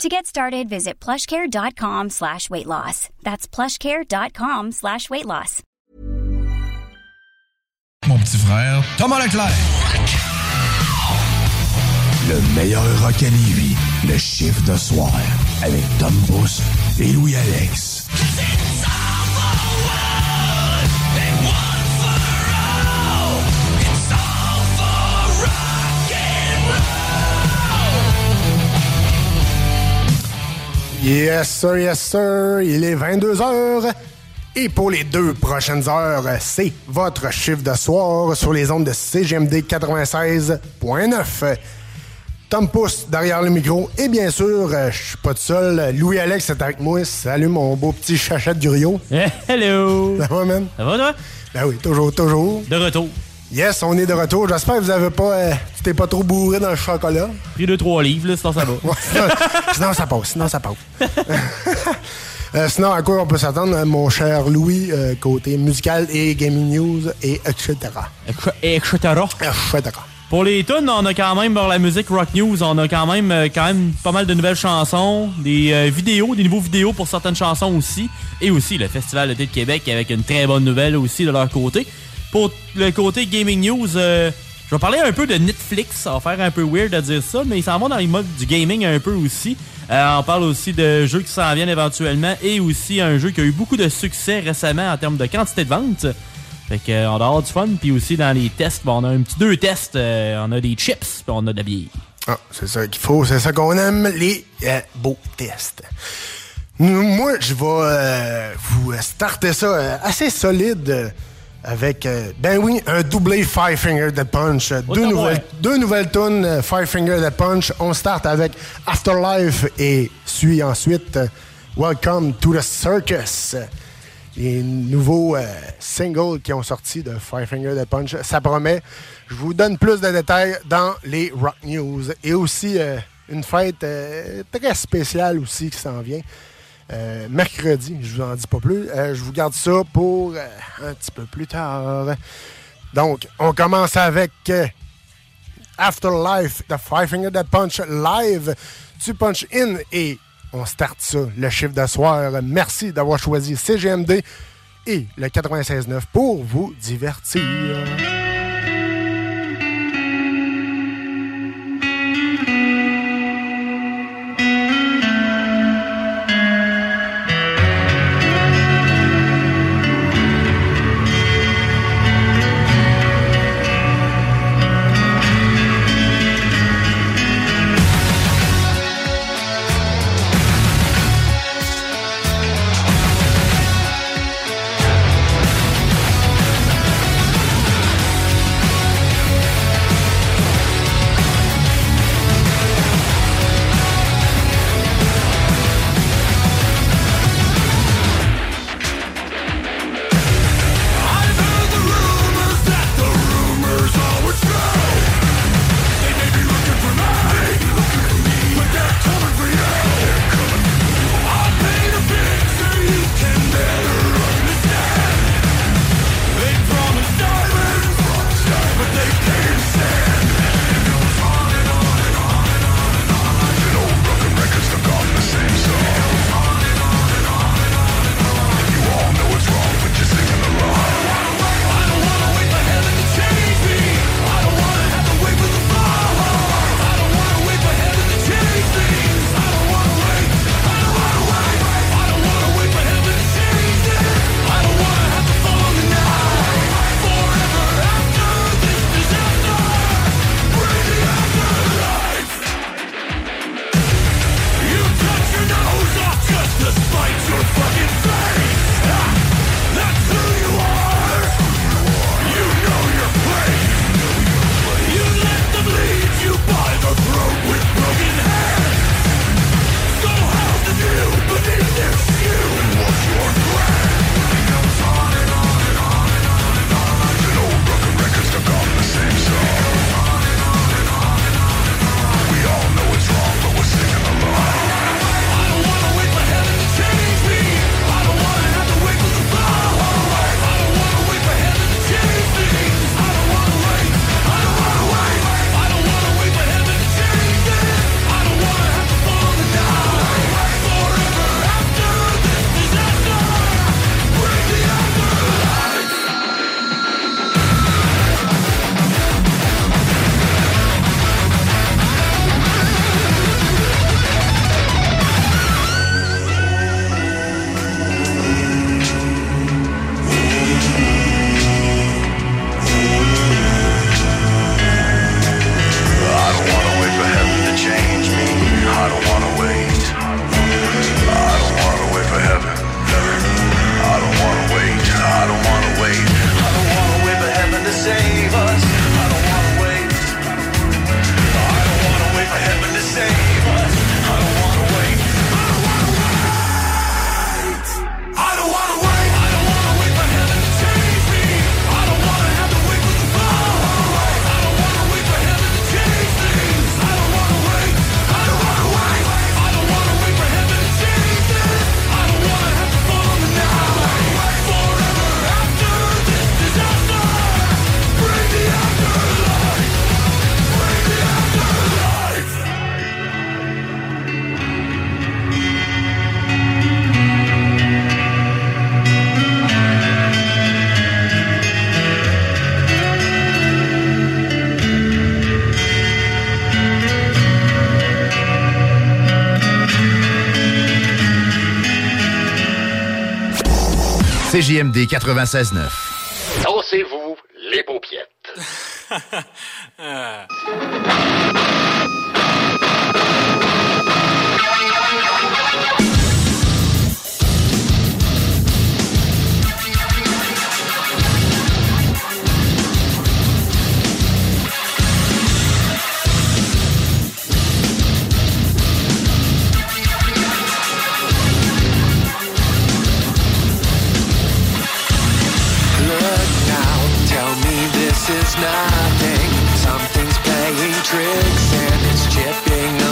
To get started, visit plushcare.com slash weight loss. That's plushcare.com slash weight loss. Mon petit frère, Thomas Leclerc. Le meilleur rock à Lévis, le chiffre de soir, avec Tom Boost et Louis-Alex. Yes, sir, yes, sir. Il est 22 heures. Et pour les deux prochaines heures, c'est votre chiffre de soir sur les ondes de CGMD 96.9. Tom Pousse derrière le micro. Et bien sûr, euh, je suis pas tout seul. Louis-Alex est avec moi. Salut mon beau petit chachette du Rio. Eh, hello! Ça va, man? Ça va, toi? Ben oui, toujours, toujours. De retour. Yes, on est de retour. J'espère que vous avez pas... euh, tu t'es pas trop bourré dans le chocolat. Pris deux, trois livres, là, sinon ça va. Sinon, ça passe, sinon ça passe. Euh, sinon, à quoi on peut s'attendre, euh, mon cher Louis, euh, côté musical et gaming news, et etc. Et etc. Etc. Pour les tunes, on a quand même, pour la musique Rock News, on a quand même, euh, quand même pas mal de nouvelles chansons, des euh, vidéos, des nouveaux vidéos pour certaines chansons aussi, et aussi le Festival d'été de Québec avec une très bonne nouvelle aussi de leur côté. Pour le côté Gaming News, euh, je vais parler un peu de Netflix, ça va faire un peu weird à dire ça, mais ils s'en vont dans les modes du gaming un peu aussi. Euh, on parle aussi de jeux qui s'en viennent éventuellement, et aussi un jeu qui a eu beaucoup de succès récemment en termes de quantité de vente. Fait que, euh, on a avoir du fun. Puis aussi, dans les tests, on a un petit deux tests. euh, on a des chips, puis on a de la bière. Ah, c'est ça qu'il faut, c'est ça qu'on aime, les beaux tests. Moi, je vais vous starter ça assez solide avec, euh, ben oui, un doublé Five Finger Dead Punch. Deux nouvelles, deux nouvelles tunes euh, Five Finger Dead Punch. On start avec Afterlife et suit ensuite euh, Welcome to the Circus. Les nouveaux singles qui ont sorti de Five Finger Dead Punch, ça promet. Je vous donne plus de détails dans les Rock News. Et aussi une fête très spéciale aussi qui s'en vient. Euh, mercredi, je vous en dis pas plus. Euh, je vous garde ça pour euh, un petit peu plus tard. Donc, on commence avec Afterlife, The Five Finger Dead Punch live. Tu punch in et on start ça, le chiffre de soir. Merci d'avoir choisi CGMD et le 96.9 pour vous divertir. CJMD 96.9. is nothing. Something's playing tricks and it's chipping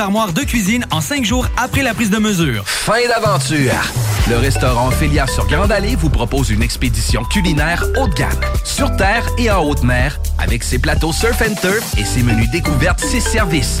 armoires de cuisine en cinq jours après la prise de mesure. Fin d'aventure! Le restaurant Félia sur Grande Allée vous propose une expédition culinaire haut de gamme, sur terre et en haute mer, avec ses plateaux surf and turf et ses menus découvertes, ses services.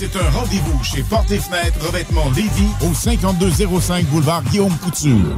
C'est un rendez-vous chez Porte et Fenêtre Revêtement Lévis au 5205 boulevard Guillaume Couture.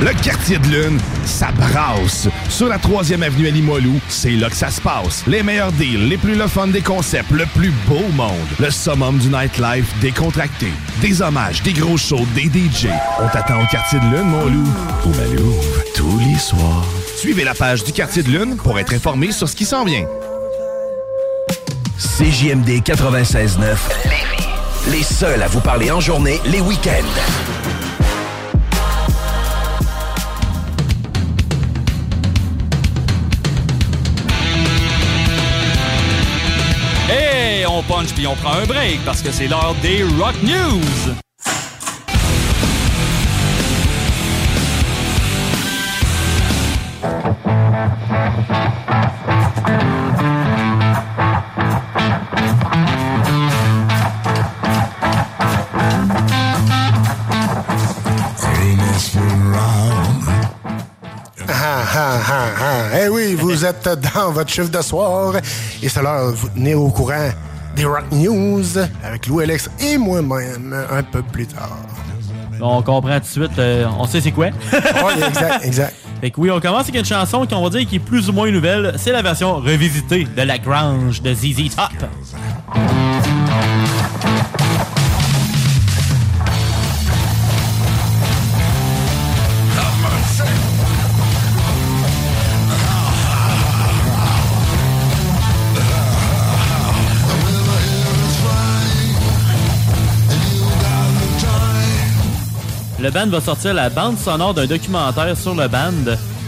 Le quartier de lune, ça brasse. Sur la 3e avenue à c'est là que ça se passe. Les meilleurs deals, les plus le des concepts, le plus beau monde. Le summum du nightlife décontracté. Des hommages, des gros shows, des DJ. On t'attend au quartier de lune, mon loup. Au Malou, tous les soirs. Suivez la page du quartier de lune pour être informé sur ce qui s'en vient. CJMD 96.9 Lévis. Les seuls à vous parler en journée, les week-ends. Punch puis on prend un break parce que c'est l'heure des Rock News. Ah, ah, ah. Eh oui, vous êtes dans votre chiffre de soir et de vous tenir au courant des Rock News avec Louis Alex et moi-même un peu plus tard. On comprend tout de suite, euh, on sait c'est quoi. Oui, exact, exact. Fait que oui, on commence avec une chanson qu'on va dire qui est plus ou moins nouvelle. C'est la version revisitée de La Grange de ZZ Top. Le band va sortir la bande sonore d'un documentaire sur le band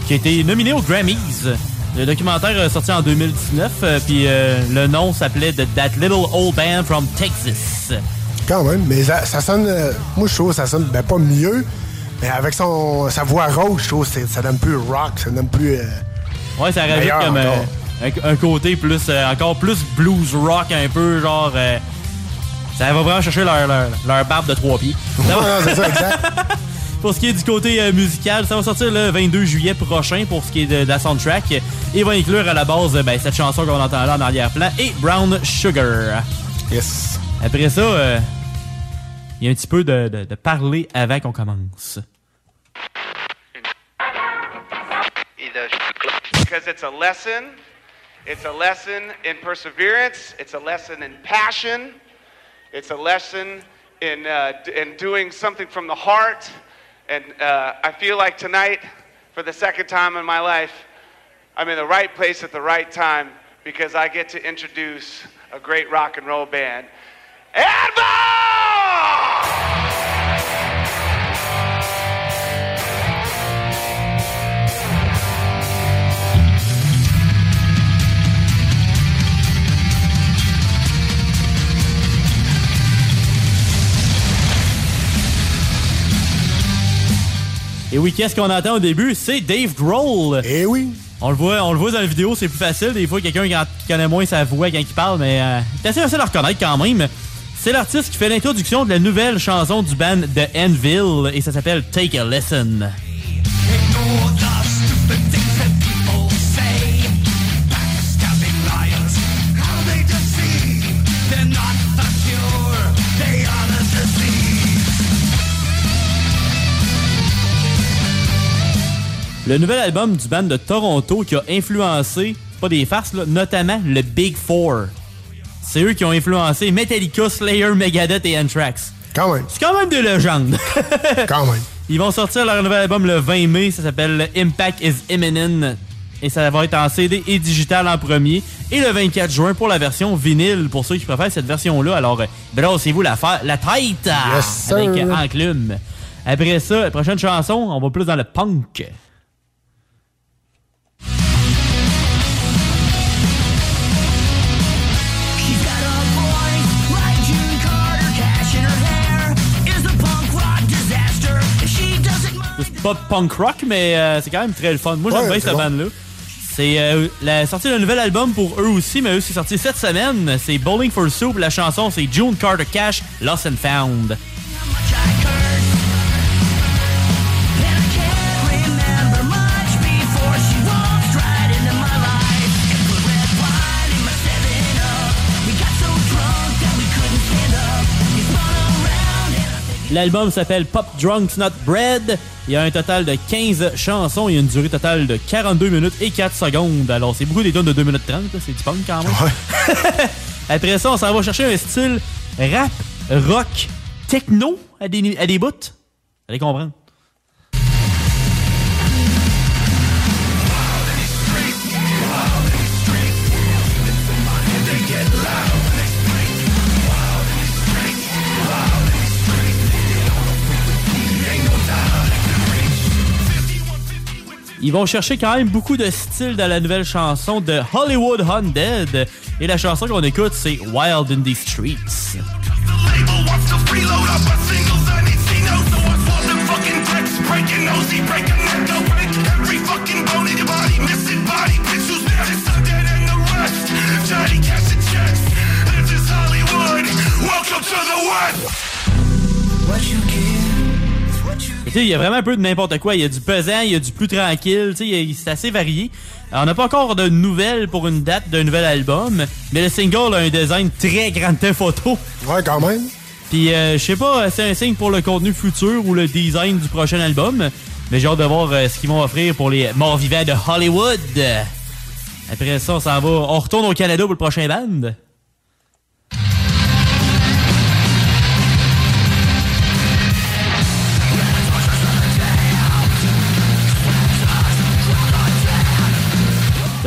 qui a été nominé aux Grammys. Le documentaire est sorti en 2019, euh, puis euh, le nom s'appelait The That Little Old Band from Texas. Quand même, mais ça, ça sonne. euh, moi, je trouve que ça sonne ben, pas mieux, mais avec son, sa voix rose, je trouve que ça donne plus rock, ça donne plus. euh, Ouais, ça rajoute comme un, un côté plus, euh, encore plus blues rock un peu, genre. Ça va vraiment chercher leur, leur, leur barbe de trois pieds. Ça va- Ouais, c'est ça, exact. pour ce qui est du côté euh, musical, ça va sortir le 22 juillet prochain pour ce qui est de, de la soundtrack. Et va inclure à la base ben, cette chanson qu'on entend là en arrière-plan et Brown Sugar. Yes. Après ça, euh, il y a un petit peu de, de- de parler avant qu'on commence. because it's a lesson. It's a lesson in perseverance. It's a lesson in passion. It's a lesson in, uh, in doing something from the heart. And uh, I feel like tonight, for the second time in my life, I'm in the right place at the right time because I get to introduce a great rock and roll band. Et oui, qu'est-ce qu'on entend au début? C'est Dave Grohl. Eh oui. On le voit, on le voit dans la vidéo, c'est plus facile. Des fois, quelqu'un qui connaît moins sa voix quand il parle, mais euh, c'est assez facile à reconnaître quand même. C'est l'artiste qui fait l'introduction de la nouvelle chanson du band The Anvil et ça s'appelle Take a Listen. Le nouvel album du band de Toronto qui a influencé, pas des farces, là, notamment le Big Four. C'est eux qui ont influencé Metallica, Slayer, Megadeth et Anthrax. Quand même. C'est quand même des légendes. quand même. Ils vont sortir leur nouvel album le 20 mai. Ça s'appelle Impact is Imminent. Et ça va être en CD et digital en premier. Et le 24 juin pour la version vinyle, pour ceux qui préfèrent cette version-là. Alors, euh, brassez-vous la, la tête Yes, avec Enclume. Après ça, la prochaine chanson, on va plus dans le punk. C'est pas punk rock, mais euh, c'est quand même très le fun. Moi, j'aime Ouais, bien cette bande-là. C'est euh, la sortie d'un nouvel album pour eux aussi, mais eux, c'est sorti cette semaine. C'est Bowling for Soup. La chanson, c'est June Carter Cash, Lost and Found. L'album s'appelle Pop Drunks Not Bread. Il y a un total de 15 chansons et une durée totale de 42 minutes et 4 secondes. Alors, c'est beaucoup des tonnes de 2 minutes 30, là. c'est du punk quand même. Après ça, on s'en va chercher un style rap, rock, techno à des, à des bouts. Vous allez comprendre. Ils vont chercher quand même beaucoup de style dans la nouvelle chanson de Hollywood Haunted. Et la chanson qu'on écoute, c'est Wild in these Streets. Et tu sais, Il y a vraiment un peu de n'importe quoi. Il y a du pesant, il y a du plus tranquille. tu sais, C'est assez varié. Alors, on n'a pas encore de nouvelles pour une date d'un nouvel album, mais le single a un design très grand photo. Ouais, quand même. Puis, euh, je sais pas, c'est un signe pour le contenu futur ou le design du prochain album, mais j'ai hâte de voir euh, ce qu'ils vont offrir pour les morts vivants de Hollywood. Après ça, on s'en va. On retourne au Canada pour le prochain band.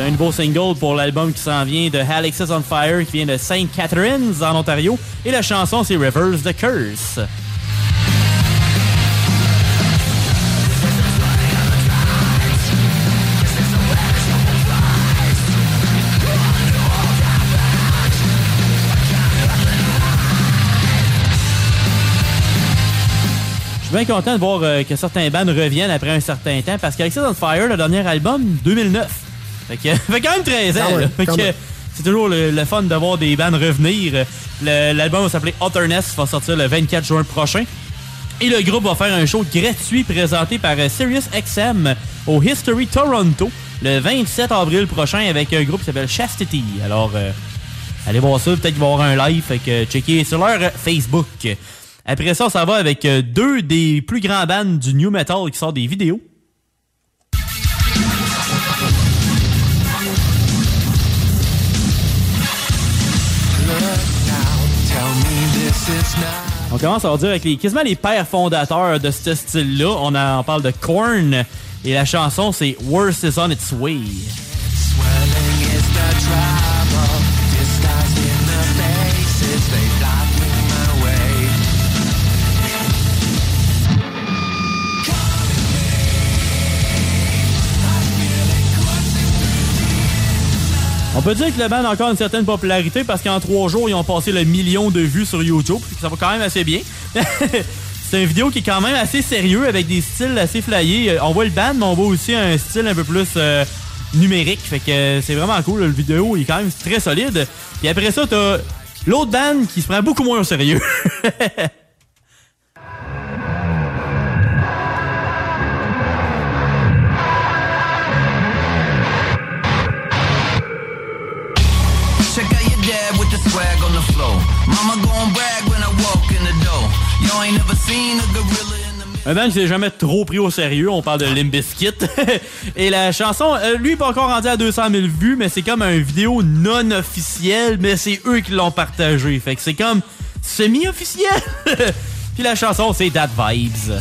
Un nouveau single pour l'album qui s'en vient de Alex is on Fire, qui vient de St. Catharines, en Ontario. Et la chanson, c'est Reverse the Curse. Je suis bien content de voir euh, que certains bands reviennent après un certain temps parce qu'Alexis on Fire, le dernier album, 2009. Fait que fait quand même 13 ans. Là. Fait que c'est toujours le, le fun de voir des bands revenir. Le- L'album va s'appeler Otterness, va sortir le 24 juin prochain. Et le groupe va faire un show gratuit présenté par SiriusXM au History Toronto le 27 avril prochain avec un groupe qui s'appelle Chastity. Alors, euh, allez voir ça, peut-être qu'il va y avoir un live, fait que checkez sur leur Facebook. Après ça, ça va avec deux des plus grands bands du new metal qui sortent des vidéos. On commence à dire avec les, quasiment les pères fondateurs de ce style-là. On, en parle de Korn et la chanson c'est Worst is on its way. On peut dire que le band a encore une certaine popularité parce qu'en trois jours, ils ont passé le million de vues sur YouTube. Ça va quand même assez bien. C'est une vidéo qui est quand même assez sérieux avec des styles assez flyés. Euh, On voit le band, mais on voit aussi un style un peu plus euh, numérique. Fait que euh, c'est vraiment cool. Le vidéo est quand même très solide. Puis après ça, t'as l'autre band qui se prend beaucoup moins au sérieux. Un band qui s'est jamais trop pris au sérieux, on parle de Limp Bizkit. Et la chanson, euh, lui, pas encore rendu à 200 000 vues, mais c'est comme un vidéo non officielle, mais c'est eux qui l'ont partagé. Fait que c'est comme semi-officiel. Puis la chanson, c'est That Vibes.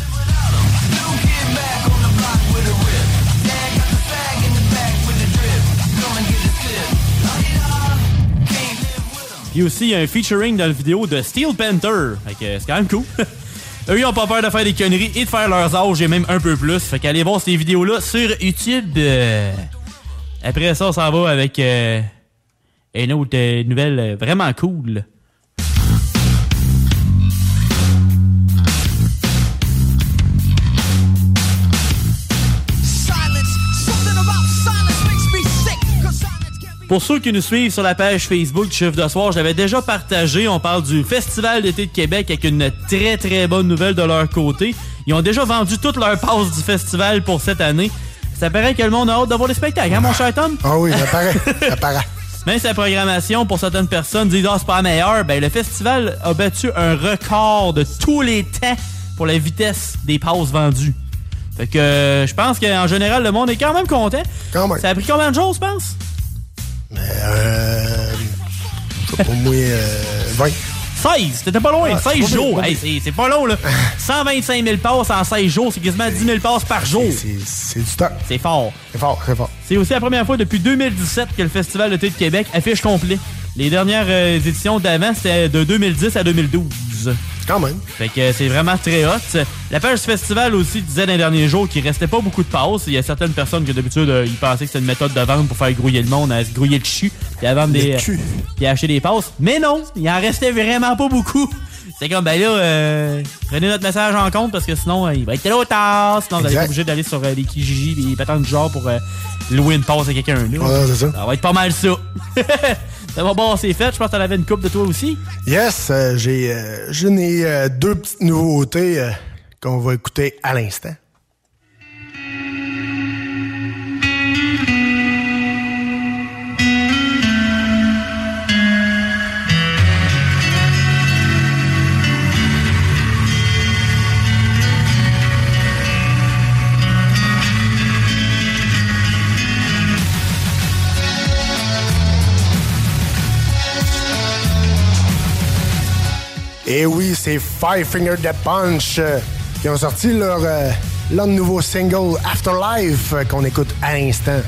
Aussi, il y a un featuring dans la vidéo de Steel Panther. Fait que c'est quand même cool. Eux, ils ont pas peur de faire des conneries et de faire leurs âges et même un peu plus. Fait qu'allez voir ces vidéos-là sur YouTube. Euh, Après ça, on s'en va avec euh, une autre euh, nouvelle euh, vraiment cool. Pour ceux qui nous suivent sur la page Facebook du Chiffre de Soir, j'avais déjà partagé, on parle du Festival d'été de Québec avec une très très bonne nouvelle de leur côté. Ils ont déjà vendu toute leur passe du festival pour cette année. Ça paraît que le monde a hâte d'avoir les spectacles, hein, mon cher Tom? Ah oui, ça paraît. ça paraît. Même si la programmation, pour certaines personnes, disent Ah, c'est pas la meilleure, ben, le festival a battu un record de tous les temps pour la vitesse des passes vendues. Fait que euh, je pense qu'en général, le monde est quand même content. Ça a pris combien de jours, je pense? Euh, je sais pas, moi, euh, 20. 16, t'étais pas loin, Ah, 16 c'est pas jours. Hey, c'est pas long, là. 125 000 passes en 16 jours, c'est quasiment 10 000 passes par jour. C'est du stock. C'est fort. C'est fort, c'est fort. C'est aussi la première fois depuis 2017 que le Festival d'été de Québec affiche complet. Les dernières euh, éditions d'avant, c'était de 2010 à 2012. Quand même. Fait que c'est vraiment très hot. La page festival aussi disait dans les derniers jours qu'il restait pas beaucoup de passes. Il y a certaines personnes qui d'habitude euh, ils pensaient que c'était une méthode de vente pour faire grouiller le monde, à se grouiller le cul, puis à vendre Le des euh, cul. puis à acheter des passes. Mais non, il en restait vraiment pas beaucoup. C'est comme ben là, euh, prenez notre message en compte parce que sinon euh, il va être trop tard. Sinon vous allez être obligé d'aller sur euh, les Kijiji, les patentes du genre pour louer une passe à quelqu'un. Ouais, c'est ça. Ça va être pas mal ça. ça va bon, c'est fait. Je pense que t'en avais une coupe de toi aussi. Yes, euh, j'ai euh, euh, deux petites nouveautés euh, qu'on va écouter à l'instant. Et oui, c'est Five Finger Death Punch euh, qui ont sorti leur, euh, leur nouveau single Afterlife euh, qu'on écoute à l'instant.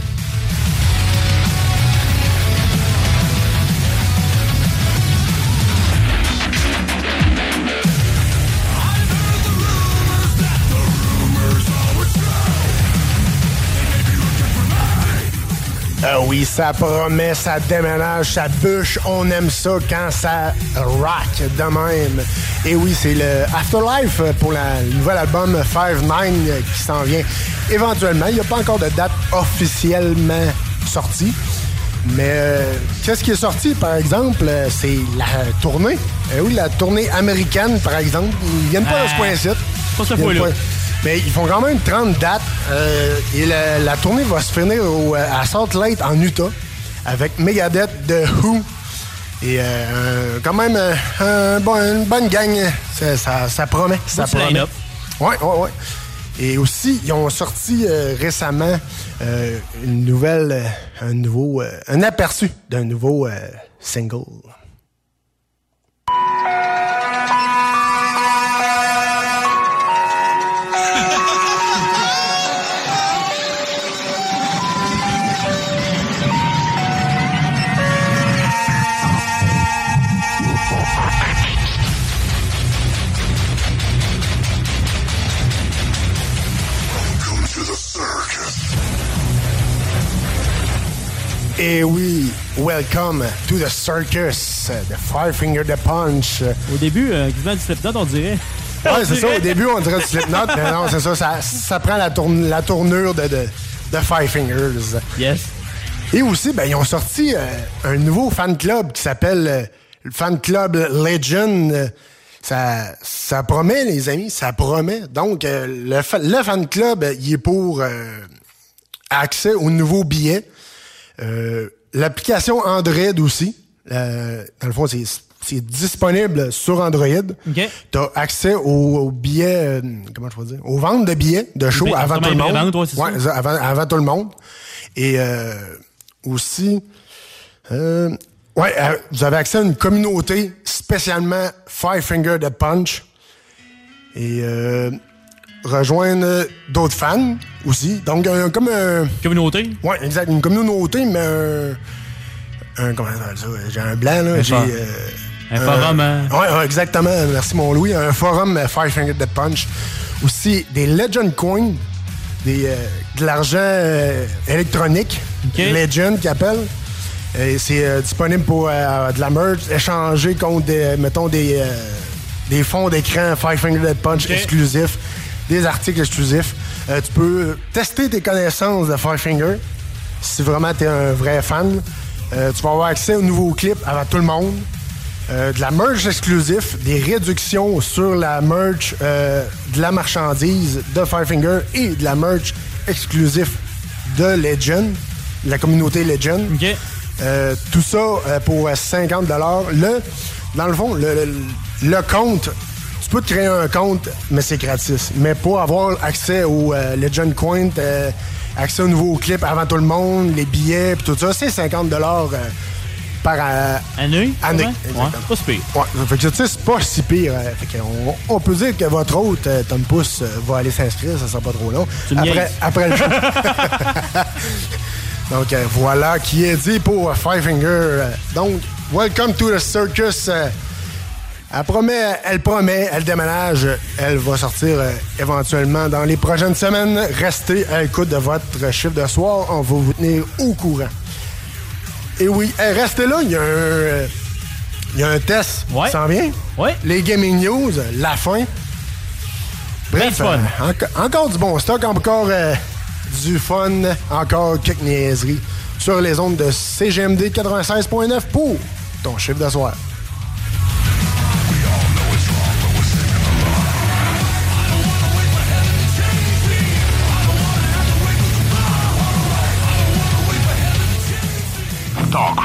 Ah oui, ça promet, ça déménage, ça bûche. On aime ça quand ça rock de même. Et oui, c'est le Afterlife pour la, le nouvel album Five Nine qui s'en vient éventuellement. Il n'y a pas encore de date officiellement sortie. Mais euh, qu'est-ce qui est sorti, par exemple, c'est la tournée. Euh, oui, la tournée américaine, par exemple. Ils viennent pas de ce Ah, coin-ci. pas ce Ils viennent fois-là. Mais ils font quand même 30 dates. euh, et la, la tournée va se finir au- à Salt Lake, en Utah, avec Megadeth de Who. Et euh, quand même, euh, un bon- une bonne gang. Ça, ça- ça promet. Ça promet. Ouais, ouais, ouais. Et aussi, ils ont sorti euh, récemment euh, une nouvelle, euh, un nouveau, euh, un aperçu d'un nouveau euh, single. Et oui, welcome to the circus, the Five Finger the Punch. Au début, euh, quasiment du Slipknot, on dirait. Ouais, c'est ça. Au début, on dirait du Slipknot, mais non, c'est ça, ça. ça prend la, tourne- la tournure de, de, de Five Fingers. Yes. Et aussi, ben, ils ont sorti euh, un nouveau fan club qui s'appelle euh, le Fan Club Legend. Ça, ça promet, les amis, ça promet. Donc, euh, le, le fan club, il est pour euh, accès aux nouveaux billets. Euh, L'application Android aussi. Euh, dans le fond, c'est c'est disponible sur Android. OK. Tu as accès aux, aux billets, euh, comment je peux dire, aux ventes de billets de show avant tout le monde. vraie vente, ouais, Ouais, avant, avant tout le monde. Et euh, aussi, euh, ouais, vous avez accès à une communauté spécialement Five Finger the Punch. Et euh, rejoindre d'autres fans aussi. Donc, un- comme un. Communauté? Ouais, exact. Une communauté, mais un. un comment on appelle ça? J'ai un blanc, là. Un J'ai. euh, un forum, hein? Ouais, ouais, exactement. Merci, mon Louis. Un forum euh, Five Finger the Punch. Aussi, des Legend Coins, des, euh, de l'argent euh, électronique. Legend, qui appelle. Et c'est euh, disponible pour euh, de la merch, échanger contre, des, mettons, des, euh, des fonds d'écran Five Finger the Punch exclusifs, des articles exclusifs. Euh, tu peux tester tes connaissances de Five Finger si vraiment tu es un vrai fan. Euh, tu vas avoir accès aux nouveaux clips avant tout le monde. Euh, de la merch exclusif, des réductions sur la merch euh, de la marchandise de Firefinger et de la merch exclusif de Legend, de la communauté Legend. Euh, tout ça euh, pour euh, 50 le, Dans le fond, le, le- le compte, tu peux te créer un compte, mais c'est gratis. Mais pour avoir accès au euh, Legend Coin, euh, accès aux nouveaux clips avant tout le monde, les billets, puis tout ça, c'est 50 euh, par année? Année. Ouais, pas si pire. Ouais, fait que tu sais, c'est pas si pire. fait on, on peut dire que votre hôte, Tom Pouce, va aller s'inscrire, ça sera pas trop long. Tu Après, après le show. Donc voilà qui est dit pour Five Finger. Donc, welcome to the circus. Elle promet, elle promet, elle déménage, elle va sortir euh, éventuellement dans les prochaines semaines. Restez à l'écoute de votre chiffre de soir, on va vous tenir au courant. Et oui, restez là, il y a un, euh, il y a un test qui s'en vient? Les Gaming News, la fin. Bref, euh, enco- encore du bon stock, encore du fun, encore quelques niaiseries sur les ondes de CGMD 96.9 pour ton chiffre de soir.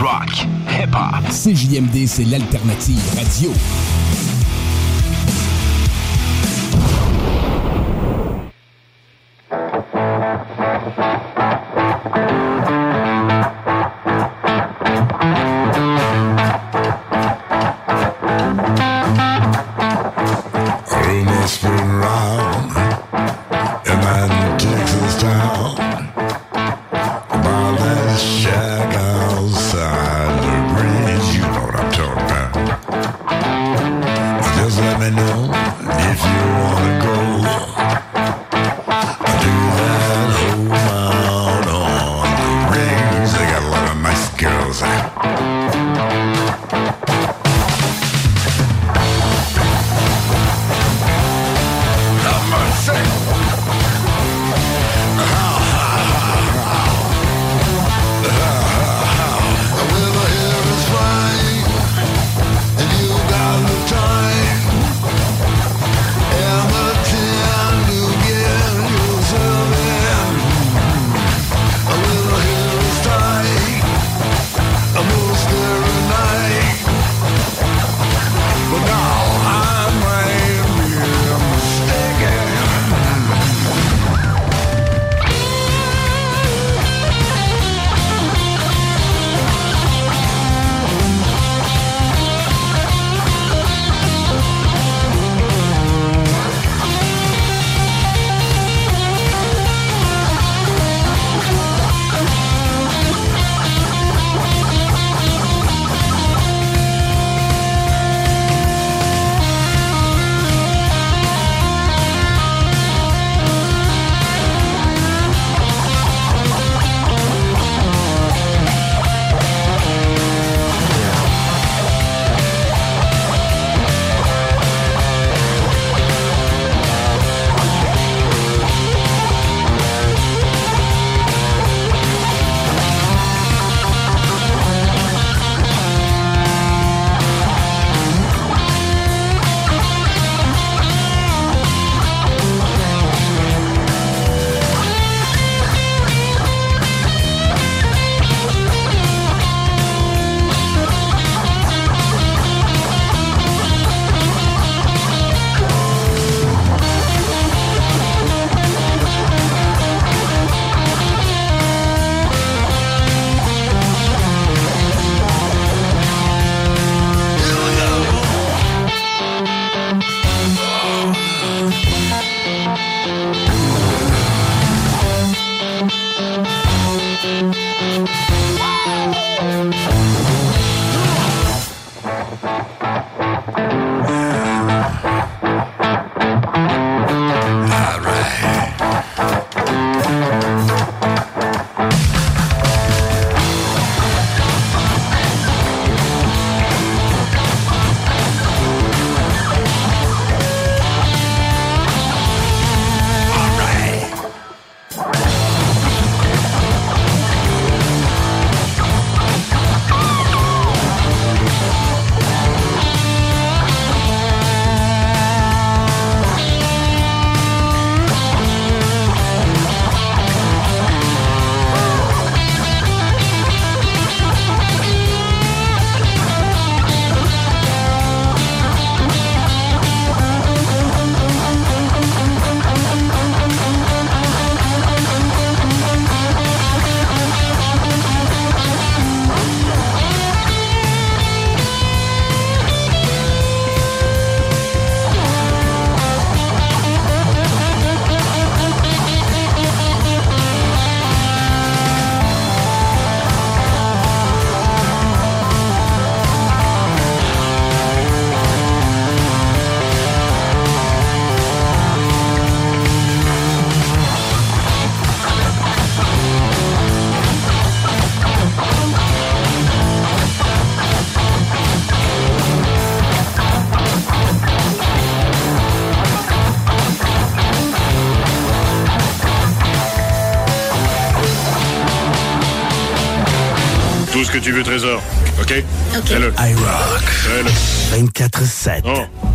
Rock, hip-hop. CJMD, c'est l'alternative radio.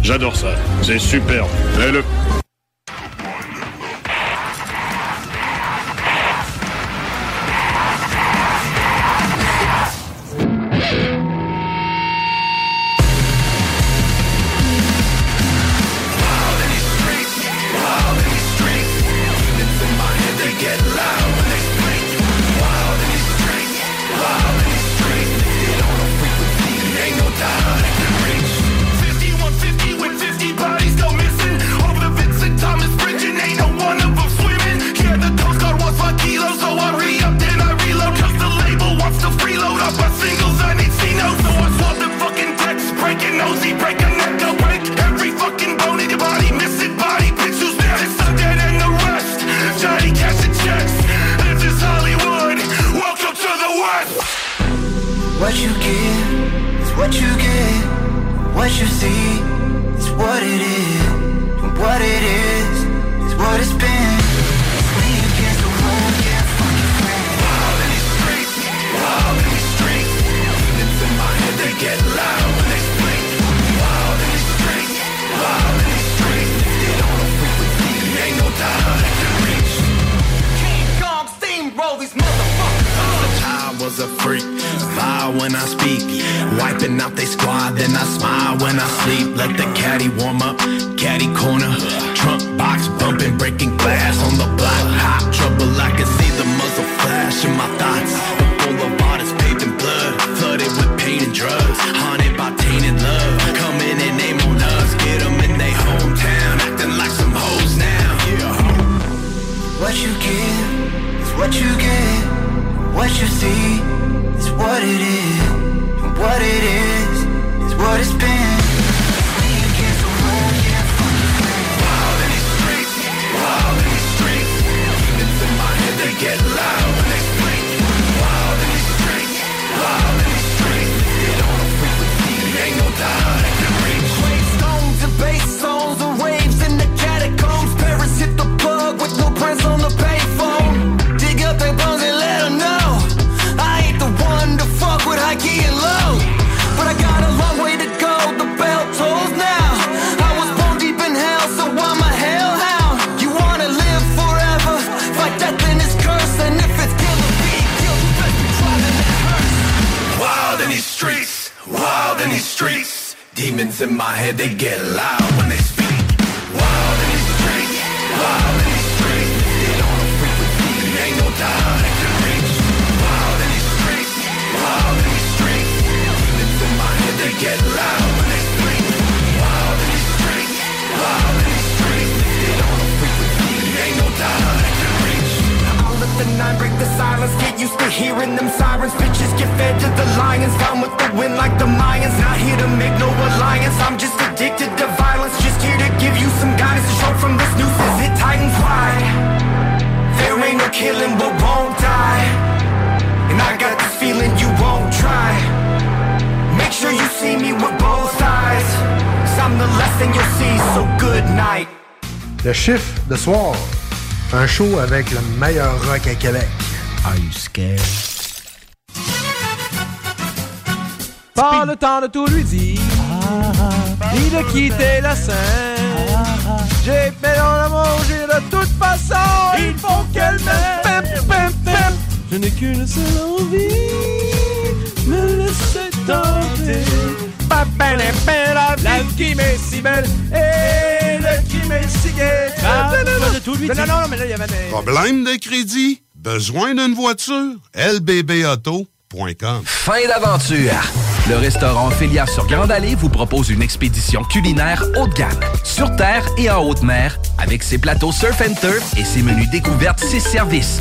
J'adore ça. C'est. Break freak, vile when I speak. Wiping out they squad, then I smile when I sleep. Let the caddy warm up, caddy corner. Trunk box bumping, breaking glass on the block. Hot trouble, I can see the muzzle flash in my thoughts. The boulevard is paved in blood, flooded with pain and drugs. Haunted by tainted love, coming and name on us. Get 'em in their hometown, acting like some hoes now. Yeah. What you give is what you get. What you see what it is. And what it is is what it's been. Wild streets, streets. Demons in my head, they get Demons in my head, they get loud when they speak. Wild in these streets, wild in these streets. Get on a frequency, ain't no dial that can reach. Wild in these streets, wild in these streets. Demons in my head, they get loud break the silence Get used to hearing them sirens. Bitches get fed to the lions with the wind like the Mayans. Not here to make no alliance I'm just addicted to violence. Just here to give you some guidance To show from this news as it There ain't no killing but won't die. And I got this feeling you won't try. Make sure you see me with both eyes. Cause I'm the you'll see So good night. The Shift, The soir Un show avec le meilleur rock à Québec. Are you scared? Pas le temps de tout lui dire, ni de quitter la scène. J'ai fait dans manger de toute façon, il faut qu'elle m'aime. Je n'ai qu'une seule envie, me laisser tenter. La, vie qui m'est si belle et Ah, Non, non, pas non. de tout lui Non, dire. non, non, mais là, il y avait des... Problème de crédit? Besoin d'une voiture? lbbauto.com Fin d'aventure! Le restaurant Ophélia sur Grande Allée vous propose une expédition culinaire haut de gamme, sur terre et en haute mer, avec ses plateaux surf and turf et ses menus découvertes, ses services.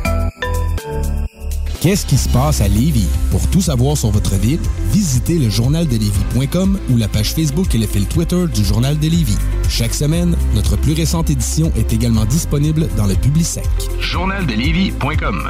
Qu'est-ce qui se passe à Lévis? Pour tout savoir sur votre ville, visitez le journaldelévis.com ou la page Facebook et le fil Twitter du Journal de Lévis. Chaque semaine, notre plus récente édition est également disponible dans le Publisec. Journaldelévis.com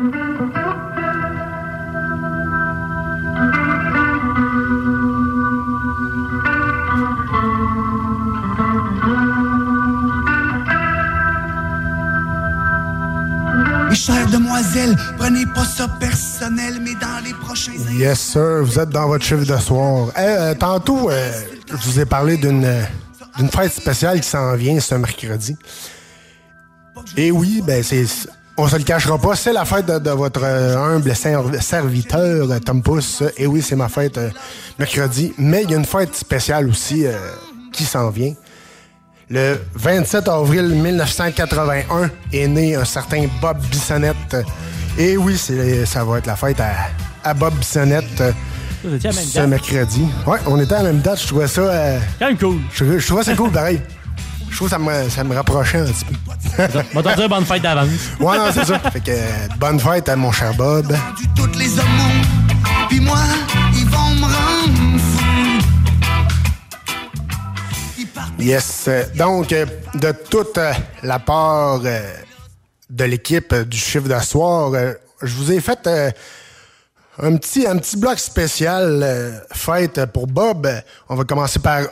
Mes chères demoiselles, prenez pas ça personnel, mais dans les prochains Yes, sir. Vous êtes dans votre chiffre de soir. Eh, euh, tantôt, euh, je vous ai parlé d'une fête spéciale qui s'en vient ce mercredi. Et oui, ben c'est. On se le cachera pas, c'est la fête de, de votre euh, humble ser- serviteur, euh, Tom Pouce. Et oui, c'est ma fête euh, mercredi. Mais il y a une fête spéciale aussi euh, qui s'en vient. Le 27 avril 1981 est né un certain Bob Bissonnette. Et oui, ça va être la fête à, à Bob Bissonnette Vous étiez à la même ce mercredi. Ouais, on était à la même date. Je trouvais ça. euh, Quand même cool. Je, je trouvais ça cool, pareil. Je trouve que ça me, ça me rapprochait un petit peu. Va t'en dire bonne fête d'avance. Ouais, non, c'est ça. Fait que euh, bonne fête à mon cher Bob. toutes les amours. Puis moi, ils vont me rendre fou. Yes. Donc, euh, de toute euh, la part euh, de l'équipe du chiffre de soir, euh, je vous ai fait un petit un petit bloc spécial fête pour Bob. On va commencer par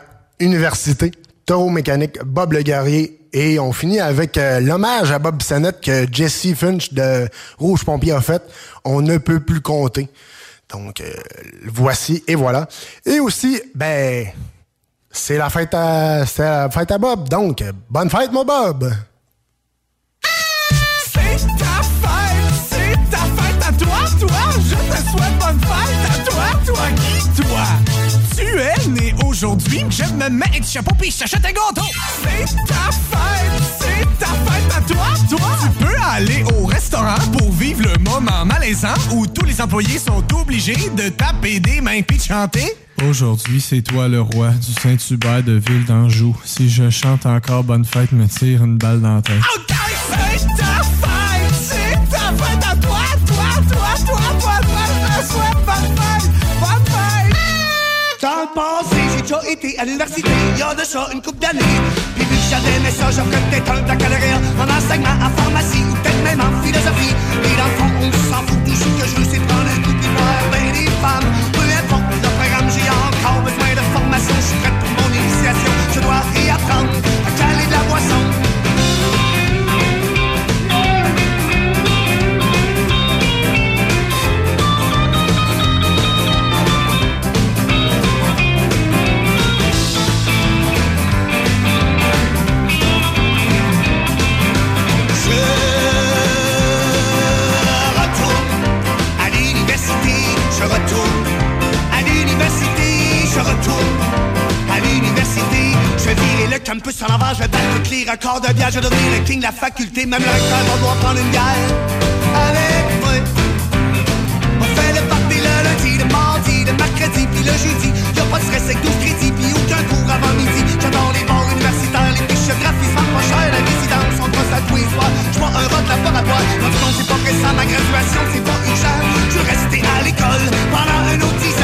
Université, Mécanique, Bob le guerrier. Et on finit avec euh, l'hommage à Bob Bissonnette que Jesse Finch de Rouge Pompier a fait. On ne peut plus compter. Donc, euh, voici et voilà. Et aussi, ben, c'est la fête à, la fête à Bob. Donc, bonne fête, mon Bob! À toi, toi, je te souhaite bonne fête. qui, toi? Tu es né aujourd'hui, je me mets un petit chapeau pis je t'achète un gâteau. C'est ta fête, c'est ta fête à toi, toi. Tu peux aller au restaurant pour vivre le moment malaisant où tous les employés sont obligés de taper des mains pis de chanter. Aujourd'hui, c'est toi le roi du Saint-Hubert de Ville d'Anjou. Si je chante encore Bonne fête, me tire une balle dans la tête. Ok, été à l'université, il y a de ça une couple d'années. Puis vu que j'avais aimé ça, j'offrais peut-être un baccalauréat en enseignement, en pharmacie ou peut-être même en philosophie. Et dans on s'en fout, tout ce que je veux, c'est prendre un coup de ben des femmes. Peu importe le programme, j'ai encore besoin de formation. Je suis prête pour mon initiation, je dois réapprendre je retourne à l'université. Je vais virer le campus en l'envers, je vais battre toutes les records de bière, je vais le king de la faculté, même le recteur va devoir prendre une bière avec moi. On fait le party le lundi, le mardi, le mercredi, puis le jeudi. Y'a pas de stress avec 12 crédits, puis aucun cours avant midi. J'adore les bars universitaires, les fiches graphismes, pas cher, la résidence, on passe à tous les soirs. J'vois un rock laboratoire, fond, c'est pas récent, ma graduation, c'est pas urgent. Je veux rester à l'école pendant un autre 10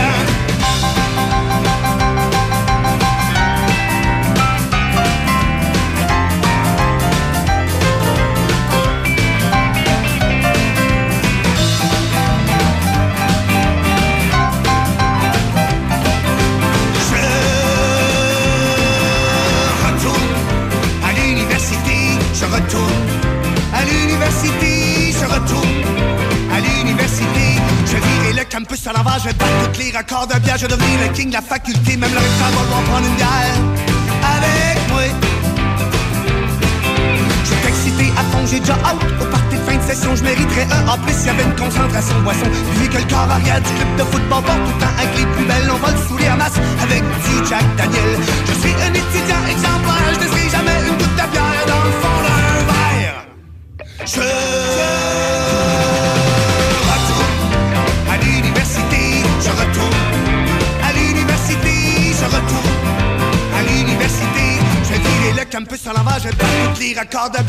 campus à l'envers, je vais battre tous les records de bière, je vais devenir le king de la faculté, même le recteur va devoir prendre une bière avec moi. Je suis excité à fond, j'ai déjà hâte au party de fin de session. Je mériterais un A+, s'il y avait une concentration boisson. Vu que le corps arrière du club de football porte tout le temps avec les plus belles, on va le saouler en masse avec du Jack Daniel. Je suis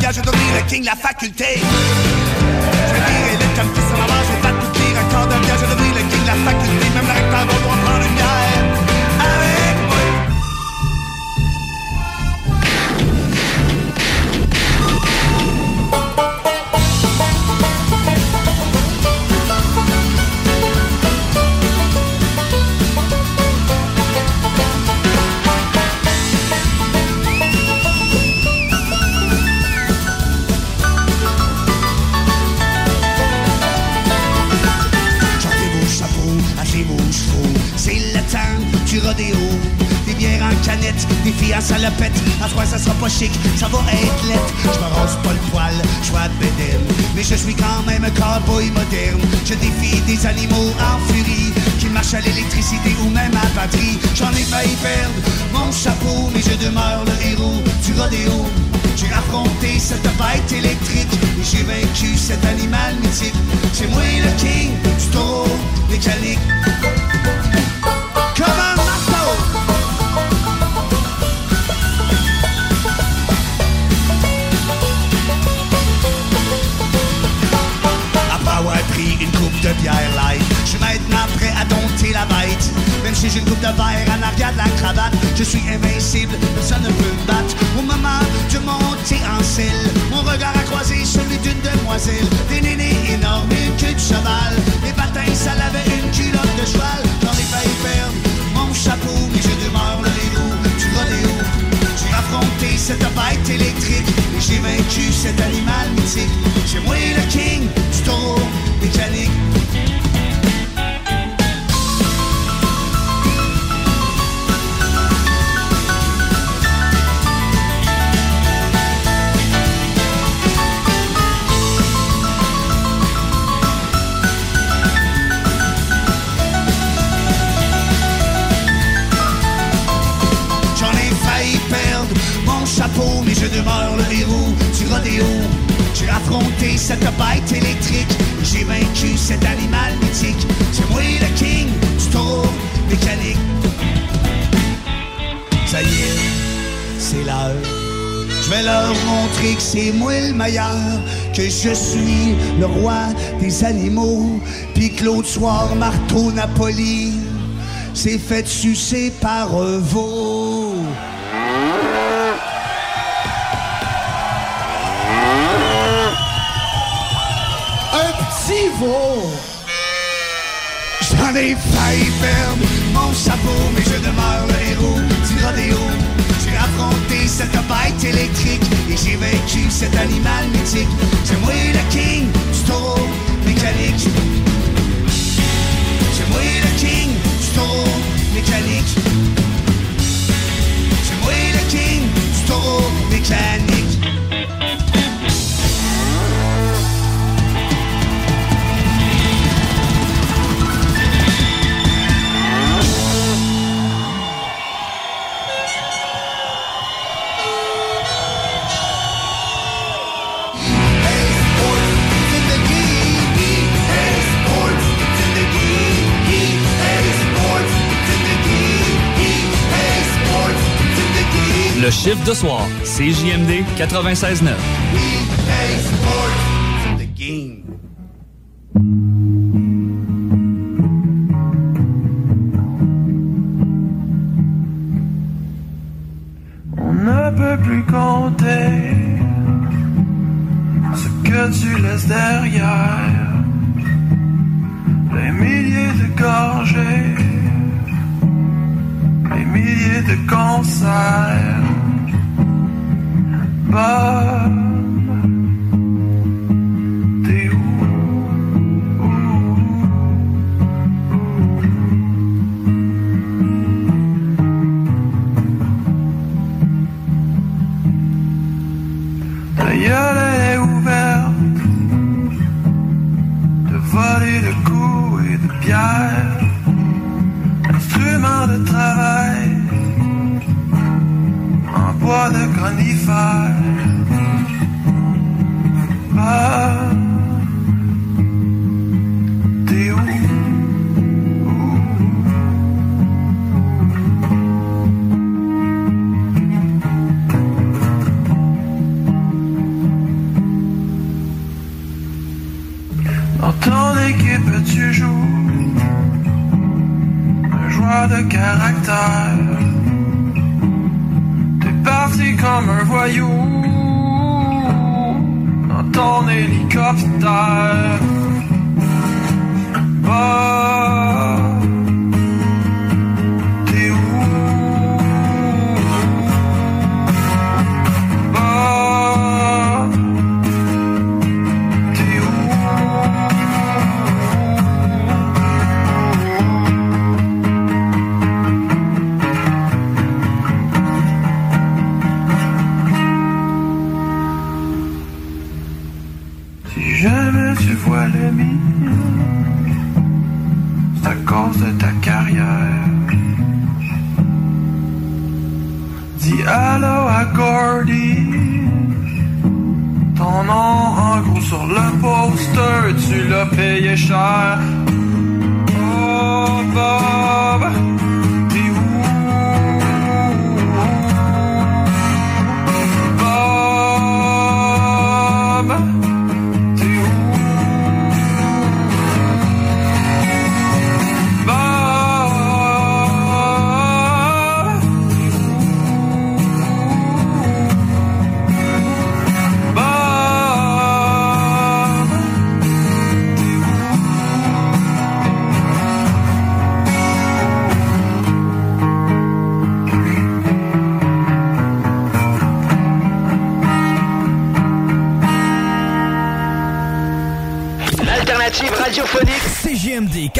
de je devenir le king de la faculté. Je suis le roi des animaux, puis l'autre soir, Marteau Napoli s'est fait sucer par un veau. J'ai vaincu cet animal mythique. C'est moi le king du taureau mécanique. C'est moi le king du mécanique. C'est moi le king du mécanique. Chiffre de soir, CJMD 96.9. On ne peut plus compter ce que tu laisses derrière. Les milliers de gorgées, les milliers de concerts. Bob,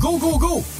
Go, go, go!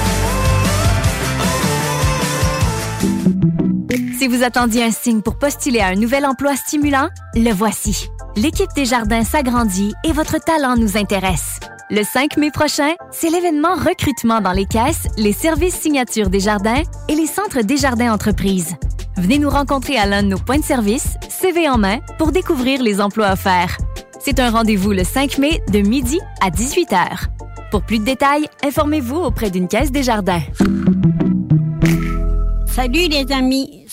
Si vous attendiez un signe pour postuler à un nouvel emploi stimulant, le voici. L'équipe des jardins s'agrandit et votre talent nous intéresse. Le 5 mai prochain, c'est l'événement recrutement dans les caisses, les services signature des jardins et les centres des jardins entreprises. Venez nous rencontrer à l'un de nos points de service, CV en main, pour découvrir les emplois offerts. C'est un rendez-vous le 5 mai de midi à 18h. Pour plus de détails, informez-vous auprès d'une caisse des jardins. Salut les amis,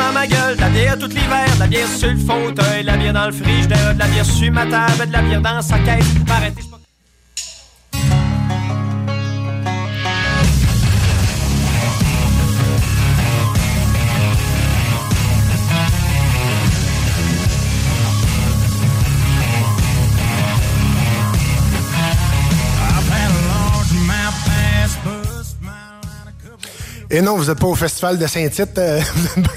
dans ma gueule, de la bière tout l'hiver, de la bière sur le fauteuil, de la bière dans le frigidaire, de la bière sur ma table, de la bière dans sa caisse. Et non, vous n'êtes pas au festival de Saint-Tite, euh,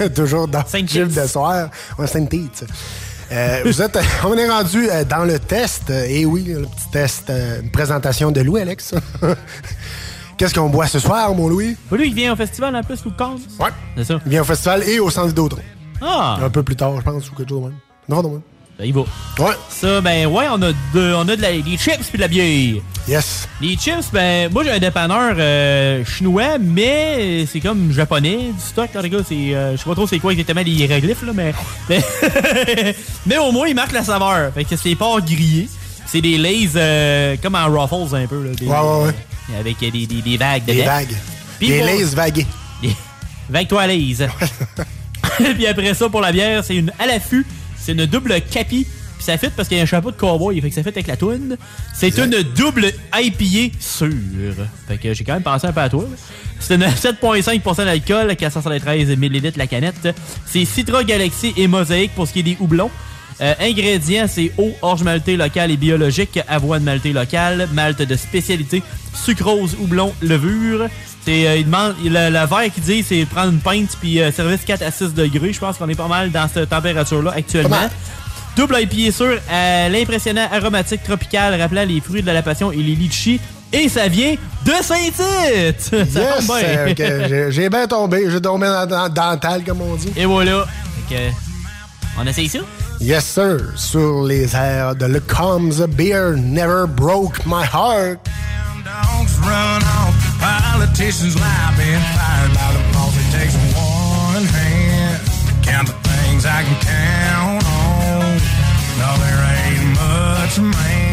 toujours dans le gym de soir. Ouais, Saint-Tite. Euh, vous êtes, on est rendu euh, dans le test. euh, et oui, le petit test, euh, une présentation de Louis, Alex. Qu'est-ce qu'on boit ce soir, mon Louis? Lui, il vient au festival en plus, ou quand? Ouais. C'est ça. Il vient au festival et au centre Vidéotron. Ah! Un peu plus tard, je pense, ou quelque chose de même. Non, non, non. Ben, il va. Ouais. Ça, ben, ouais, on a, de, on a de la- des chips puis de la bière. Yes. Les chips, ben, moi, j'ai un dépanneur euh, chinois, mais c'est comme japonais du stock, gars. C'est, euh, je sais pas trop c'est quoi exactement les hiéroglyphes, là, mais. Mais, mais au moins, il marque la saveur. Fait que c'est pas grillé. C'est des lays euh, comme en Ruffles, un peu, là. Des, Ouais, ouais, ouais. Avec des, des, des vagues Des dedans. vagues. Puis Des pour- lays vagués. Vague-toi à l'aise. puis après ça, pour la bière, c'est une à l'affût. C'est une double capi. Puis ça fit parce qu'il y a un chapeau de cowboy. Fait que ça fit avec la toune. C'est une double IPA sûre. Fait que j'ai quand même pensé un peu à toi. C'est une 7,5% d'alcool, 473 ml la canette. C'est Citra Galaxy et Mosaïque pour ce qui est des houblons. Euh, ingrédients, c'est eau, orge maltée locale et biologique, avoine maltée locale, malte de spécialité, sucrose, houblon, levure. C'est, euh, il demande, le, le verre qu'il dit, c'est prendre une pinte puis euh, service 4 à 6 degrés. Je pense qu'on est pas mal dans cette température-là actuellement. Double IPA sûr, à l'impressionnant aromatique tropical rappelant les fruits de la passion et les litchis. Et ça vient de Saint-Tite! Ça Yes, tombe bien. euh, ok, j'ai- j'ai bien tombé. J'ai tombé dans, dans, dans le tal, comme on dit. Et voilà. On essaye ça? Yes, sir. Sur les airs de Le Comes a Beer Never Broke My Heart. Dogs run off, politicians lie, being fired by the boss. It takes one hand to count the things I can count on. No, there ain't much man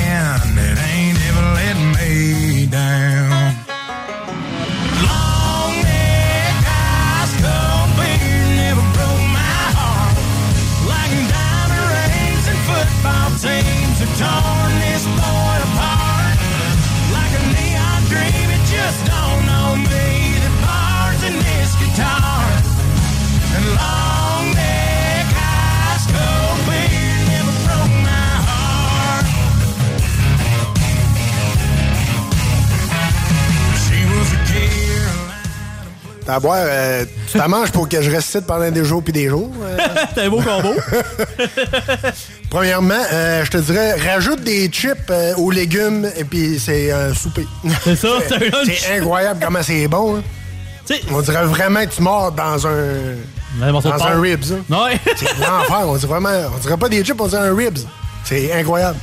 à boire, euh, tu t'en manges pour que je reste ici pendant des jours puis des jours. euh. C'est un beau combo. Premièrement, euh, je te dirais, rajoute des chips euh, aux légumes et puis c'est un souper. C'est ça, c'est un lunch. C'est incroyable comment c'est bon. hein. On dirait vraiment que tu mords dans un dans porc. un ribs. hein. Ouais. C'est l'enfer. On dirait vraiment, on dirait pas des chips, on dirait un ribs. C'est incroyable.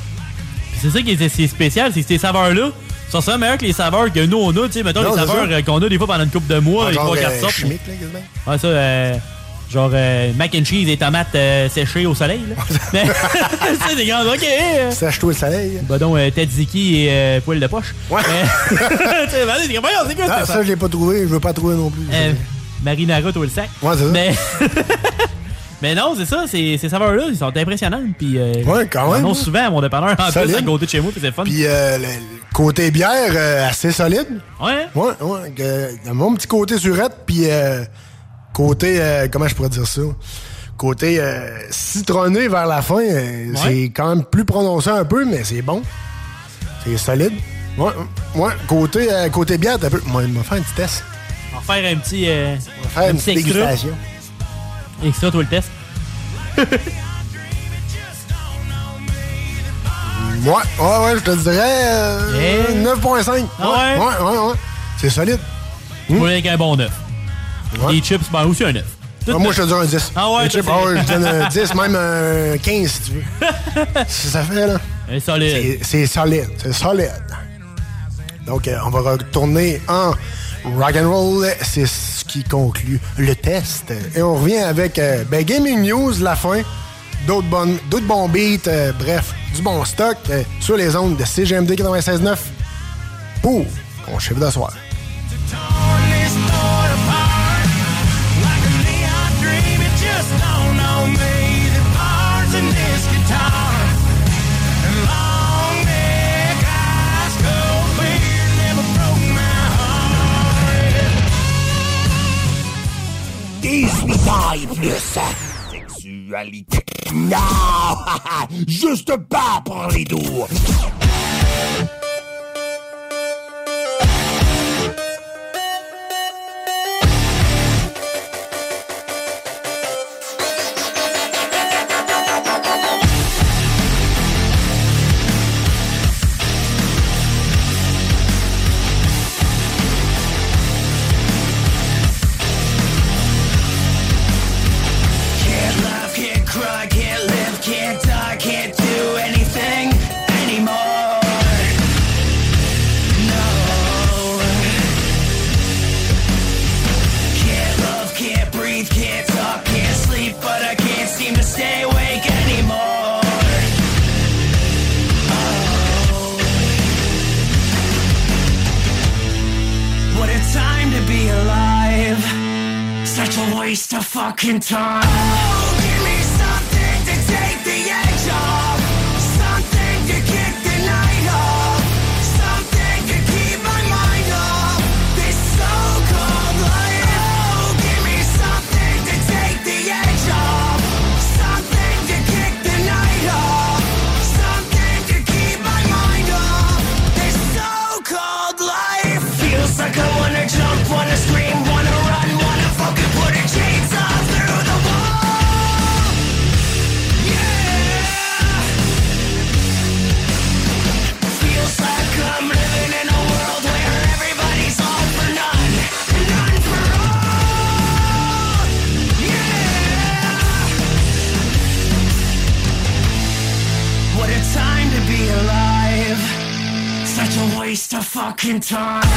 C'est ça qui est, c'est spécial, c'est que ces saveurs-là sont souvent meilleures que les saveurs que nous on a. Tu sais, mettons Non, les saveurs ça. euh, qu'on a des fois pendant une couple de mois, Ah, les trois quatre euh, sortes. chimique, là, quasiment. Ouais, ça, euh, genre mac and cheese et tomates séchées au soleil. Là. Mais, c'est des grandes, ok. Sèche-toi le soleil. Bah donc, tzatziki et poêle de poche. Ouais. tu sais, vas-y, c'est quoi Ah, ça, je l'ai pas trouvé. Je veux pas trouver non plus. Marinara, toi le sac. Ouais, c'est ça. Mais, mais non, c'est ça, ces, ces saveurs-là, ils sont impressionnants. Puis, euh, Ouais, quand même, Ils en ont souvent à mon dépanneur en plus Solide. à côté de chez moi, puis c'est fun. Puis euh, le, le côté bière, euh, assez solide. Ouais. Ouais, ouais. a mon petit côté surette, puis euh, côté, euh, comment je pourrais dire ça? Côté euh, citronné vers la fin, euh, c'est quand même plus prononcé un peu, mais c'est bon. C'est solide. Ouais, ouais. Côté, euh, côté bière, t'as peu. Moi, il m'a fait un petit test. On va faire un petit. Euh, On va faire une petite extra. Et ça, toi, le test? ouais, ouais, ouais, je te dirais eh? euh, 9.5. Ah ouais? Ouais, ouais. C'est solide. Moi, hmm? avec un bon 9. Ouais. Les chips, ben aussi un 9. Ah, moi, je te dirais un 10. Ah ouais, Les chips, ah donne un 10, même un 15 si tu veux. ça fait, là. C'est solide. C'est solide, c'est solide. Donc, euh, on va retourner en Rock and roll, c'est ce qui conclut le test. Et on revient avec euh, ben, Gaming News, la fin, d'autres, bons beats, euh, bref, du bon stock euh, sur les ondes de CGMD 96.9 pour mon chef d'asseoir. plus. Sexualité. Non! Juste pas pour les doux. in time. Fucking time.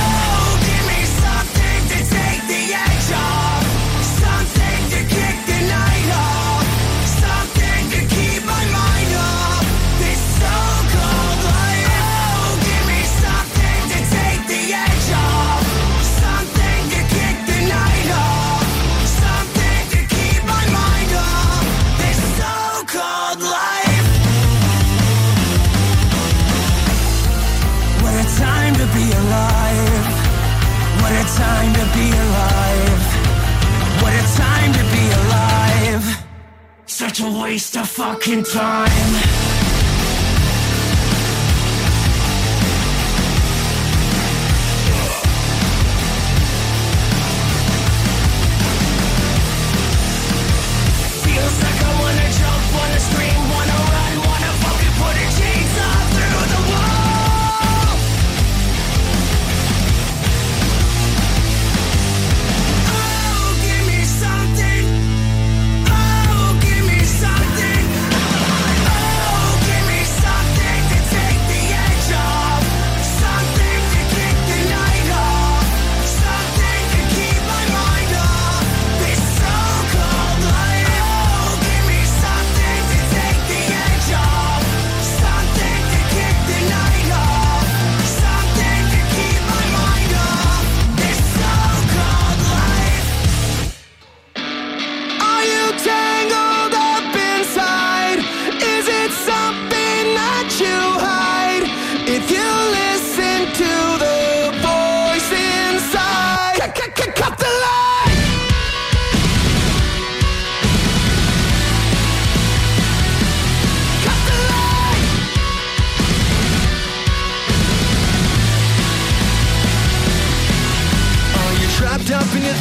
time.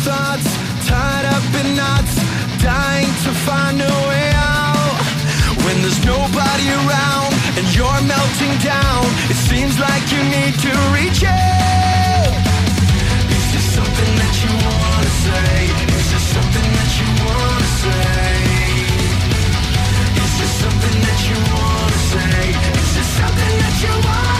thoughts Tied up in knots Dying to find a way out When there's nobody around And you're melting down It seems like you need to reach out Is there something that you wanna say? Is there something that you wanna say? Is there something that you wanna say? Is there something that you wanna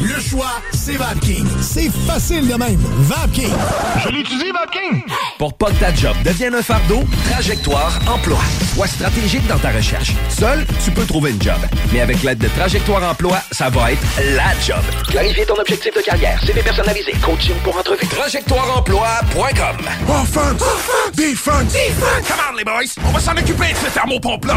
le choix, c'est VapKing. C'est facile de même. VapKing. Je l'utilise, VapKing. Pour pas que ta job devienne un fardeau, Trajectoire Emploi. Sois stratégique dans ta recherche. Seul, tu peux trouver une job. Mais avec l'aide de Trajectoire Emploi, ça va être la job. Clarifier ton objectif de carrière, CV personnalisé, coaching pour entrevue. TrajectoireEmploi.com Offense! Defense! Defense! Come on, les boys! On va s'en occuper de ce thermopompe-là!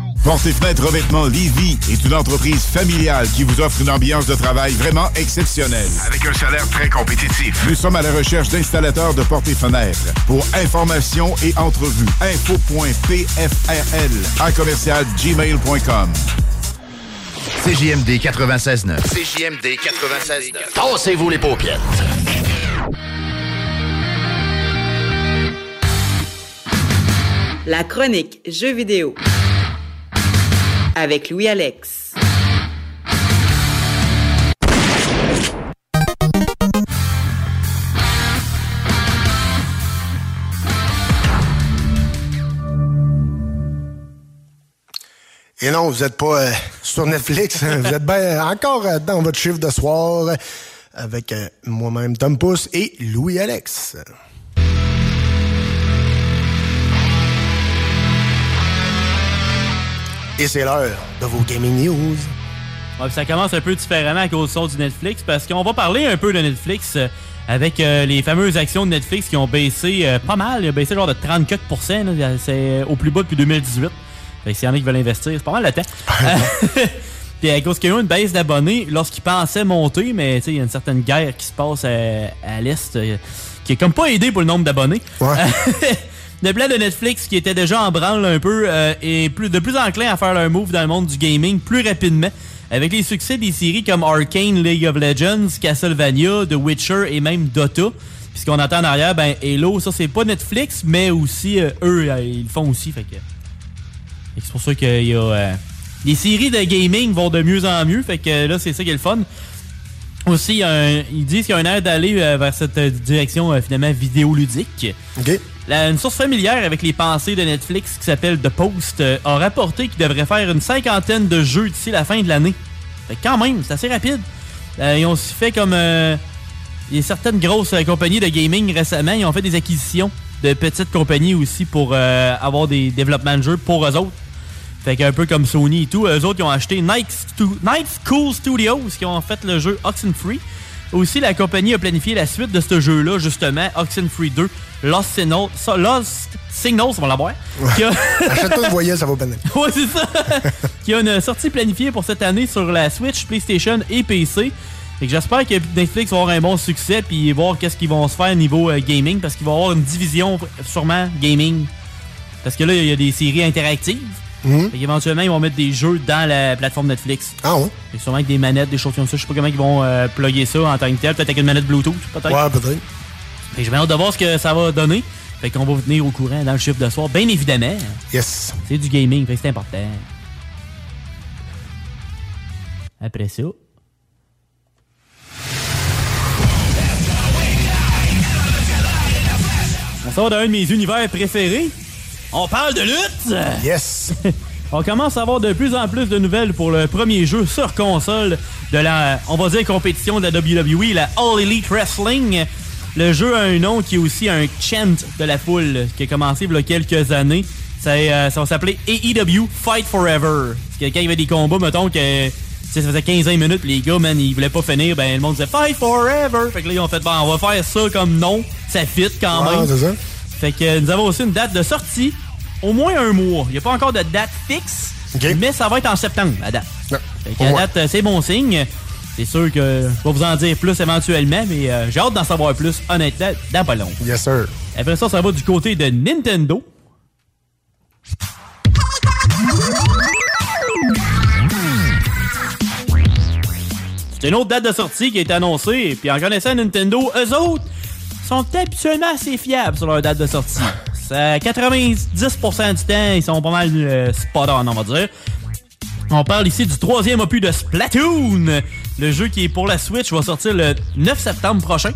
Porte et fenêtres revêtement Lévy est une entreprise familiale qui vous offre une ambiance de travail vraiment exceptionnelle. Avec un salaire très compétitif. Nous sommes à la recherche d'installateurs de portes et fenêtres. Pour information et entrevue, info.pfrl à commercial gmail.com. CJMD 96.9. CJMD 96.9. Tassez-vous les paupières. La chronique Jeux vidéo avec Louis Alex. Et non, vous n'êtes pas euh, sur Netflix. hein. vous êtes bien encore euh, dans votre chiffre de soir avec euh, moi-même, Tom Pousse et Louis-Alex. Et c'est l'heure de vos gaming news. Ouais, ça commence un peu différemment à cause du Netflix parce qu'on va parler un peu de Netflix euh, avec euh, les fameuses actions de Netflix qui ont baissé euh, pas mal. Ils ont baissé genre de 34%. là. C'est au plus bas depuis 2018. Fait que s'il y en a qui veulent investir, c'est pas mal le temps. Puis à cause qu'il y a eu une baisse d'abonnés lorsqu'ils pensaient monter, mais il y a une certaine guerre qui se passe à, à l'Est euh, qui est comme pas aidé pour le nombre d'abonnés. le plan de Netflix qui était déjà en branle un peu euh, est plus, de plus enclin à faire leur move dans le monde du gaming plus rapidement. Avec les succès des séries comme Arcane, League of Legends, Castlevania, The Witcher et même Dota. Puis ce qu'on entend en arrière, ben Halo, ça c'est pas Netflix, mais aussi euh, eux, euh, ils le font aussi. Fait que, c'est pour ça qu'il y a... euh, les séries de gaming vont de mieux en mieux. Fait que là, c'est ça qui est le fun. Aussi, un- ils disent qu'il y a un air d'aller vers cette direction finalement vidéoludique. Une source familière avec les pensées de Netflix qui s'appelle The Post euh, a rapporté qu'il devrait faire une cinquantaine de jeux d'ici la fin de l'année. Fait quand même, c'est assez rapide. Euh, ils ont aussi fait comme... euh, il y a certaines grosses euh, compagnies de gaming récemment, ils ont fait des acquisitions de petites compagnies aussi pour avoir des développements de jeux pour eux autres. Fait qu'un peu comme Sony et tout, eux autres ils ont acheté Night, Stu- School Studios qui ont fait le jeu Oxenfree. Aussi, la compagnie a planifié la suite de ce jeu-là, justement, Oxenfree 2, Lost Signal, ça, Lost Signals, on va l'avoir. Achète-toi une voyelle, ça va peine. ouais, c'est ça. qui a une sortie planifiée pour cette année sur la Switch, PlayStation et PC. Fait que j'espère que Netflix va avoir un bon succès puis voir qu'est-ce qu'ils vont se faire niveau euh, gaming parce qu'il va y avoir une division sûrement gaming. Parce que là, il y a des séries interactives. Mhm. Fait qu'éventuellement, ils vont mettre des jeux dans la plateforme Netflix. Ah ouais? Que sûrement avec des manettes, des choses comme ça. Je sais pas comment ils vont euh, plugger ça en tant que tel. Peut-être avec une manette Bluetooth, peut-être. Ouais, peut-être. J'ai bien hâte de voir ce que ça va donner. Fait qu'on va vous tenir au courant dans le chiffre de soir, bien évidemment. Yes. C'est du gaming, fait que c'est important. Après ça. On sort d'un de mes univers préférés. On parle de lutte! Yes! on commence à avoir de plus en plus de nouvelles pour le premier jeu sur console de la, on va dire, compétition de la WWE, la All Elite Wrestling. Le jeu a un nom qui est aussi un chant de la foule, qui a commencé il y a quelques années. Ça, euh, ça va s'appeler AEW Fight Forever. Parce que quand il y avait des combats, mettons que ça faisait 15 minutes, les gars, man, ils voulaient pas finir, ben le monde disait Fight Forever. Fait que là, ils ont fait, bon, on va faire ça comme nom. Ça fit quand Ouais, même. ça. Fait que nous avons aussi une date de sortie, au moins un mois. Il n'y a pas encore de date fixe, Mais ça va être en septembre, à date. Fait au moins. date, euh, c'est bon signe. C'est sûr que je vais vous en dire plus éventuellement, mais euh, j'ai hâte d'en savoir plus, honnêtement, dans pas long. Yes, sir. Après ça, ça va du côté de Nintendo. C'est une autre date de sortie qui a été annoncée, puis en connaissant Nintendo, eux autres sont habituellement assez fiables sur leur date de sortie. Ça, 90% du temps, ils sont pas mal euh, spot on, on va dire. On parle ici du troisième opus de Splatoon, le jeu qui est pour la Switch va sortir le 9 septembre prochain.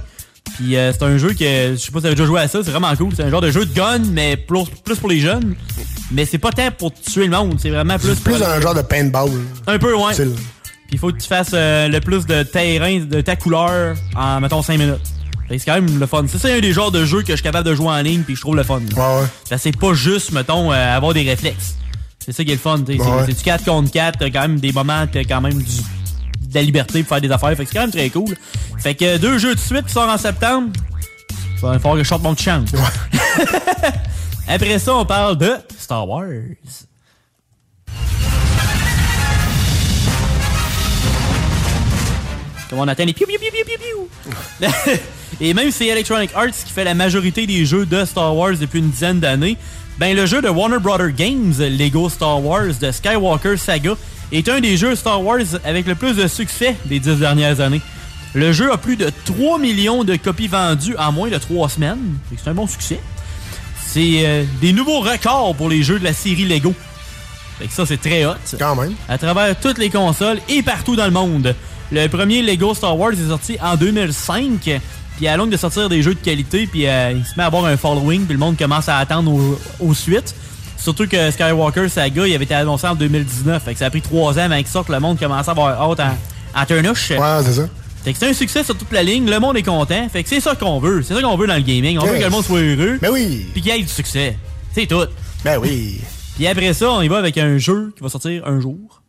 Puis euh, c'est un jeu que je sais pas si vous avez déjà joué à ça, c'est vraiment cool. C'est un genre de jeu de gun, mais plus, plus pour les jeunes. Mais c'est pas tant pour tuer le monde, c'est vraiment plus. C'est plus pour- un genre de paintball. Un peu, ouais. Puis il faut que tu fasses euh, le plus de terrain de ta couleur en, mettons, 5 minutes. Que C'est quand même le fun. C'est un des genres de jeux que je suis capable de jouer en ligne puis je trouve le fun. Ouais, c'est pas juste, mettons, euh, avoir des réflexes. C'est ça qui est le fun. Ouais, c'est du 4 contre 4. T'as quand même des moments, t'as quand même du, de la liberté pour faire des affaires. Fait que c'est quand même très cool. Fait que deux jeux de suite qui sortent en septembre. Ça va falloir que je sorte mon petit chant. Après ça, on parle de Star Wars. Comme on atteint les piou piou piou piou piou piou. Et même si c'est Electronic Arts qui fait la majorité des jeux de Star Wars depuis une dizaine d'années, ben le jeu de Warner Brother Games, Lego Star Wars de Skywalker Saga, est un des jeux Star Wars avec le plus de succès des dix dernières années. Le jeu a plus de 3 millions de copies vendues en moins de 3 semaines. C'est un bon succès. C'est euh, des nouveaux records pour les jeux de la série Lego. Fait que ça, c'est très hot. Quand même. À travers toutes les consoles et partout dans le monde. Le premier Lego Star Wars est sorti en 2005. Puis à longue de sortir des jeux de qualité, puis euh, il se met à avoir un following, puis le monde commence à attendre aux, aux suites. Surtout que Skywalker Saga, il avait été annoncé en 2019. Fait que ça a pris trois ans avant qu'il sorte, le monde commence à avoir hâte en turnouche. Ouais, c'est ça. Fait que c'est un succès sur toute la ligne, le monde est content. Fait que c'est ça qu'on veut. C'est ça qu'on veut dans le gaming. On veut que le monde soit heureux. Ben oui. Puis qu'il y ait du succès. C'est tout. Ben oui. Puis après ça, on y va avec un jeu qui va sortir un jour.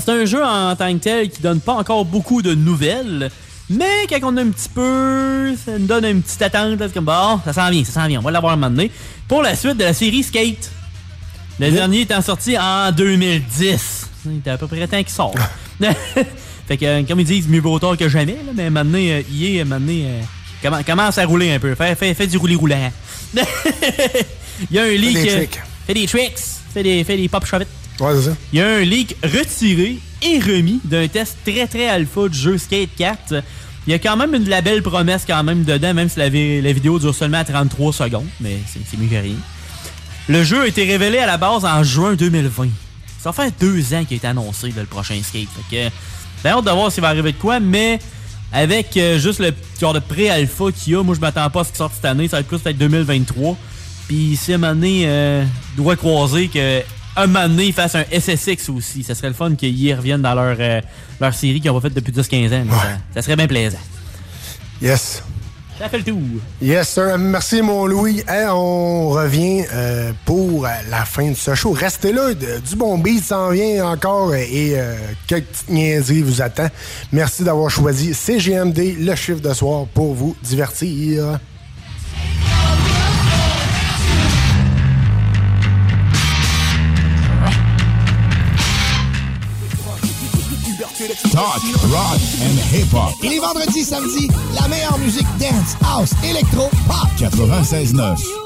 C'est un jeu en tant que tel qui donne pas encore beaucoup de nouvelles. Mais quand on a un petit peu, ça nous donne une petite attente. là, comme, bon, ça s'en vient, ça s'en vient, on va l'avoir un moment donné. Pour la suite de la série Skate. Le dernier étant sorti en 2010. Il était à peu près temps qu'il sort. fait que, euh, comme ils disent, mieux vaut tard que jamais. Là, mais maintenant, euh, EA, euh, maintenant, euh, commen- commence à rouler un peu. Fait, fait, fait du rouler-roulant. Il y a un leak. euh, tricks. fait des tricks. Fait des, fait des pop shovettes. Ouais, c'est ça. Il y a un leak retiré et remis d'un test très très alpha du jeu Skate 4. Il y a quand même une de la belle promesse quand même dedans, même si la, vi- la vidéo dure seulement 33 secondes, mais c'est mieux que rien. Le jeu a été révélé à la base en juin 2020. Ça faire deux ans qu'il été annoncé le prochain Skate. Fait que, hâte de voir s'il va arriver de quoi, mais avec euh, juste le genre de pré-alpha qu'il y a, moi je m'attends pas à ce qu'il sorte cette année, ça va être plus peut-être 2023. Puis si à un moment donné, euh, doit croiser que un moment donné, ils fassent un SSX aussi. Ça serait le fun qu'ils y reviennent dans leur, euh, leur série qu'ils ont pas faite depuis 10-15 ans. Ça, ça serait bien plaisant. Yes. Ça fait le tour. Yes, sir. Merci, mon Louis. Hey, on revient euh, pour euh, la fin de ce show. Restez là. du bon beat s'en vient encore et euh, quelques petites niaiseries vous attendent. Merci d'avoir choisi CGMD, le chiffre de soir, pour vous divertir. Talk, rock and hip-hop. Et les vendredis, samedis, la meilleure musique dance, house, électro, pop. 96.9.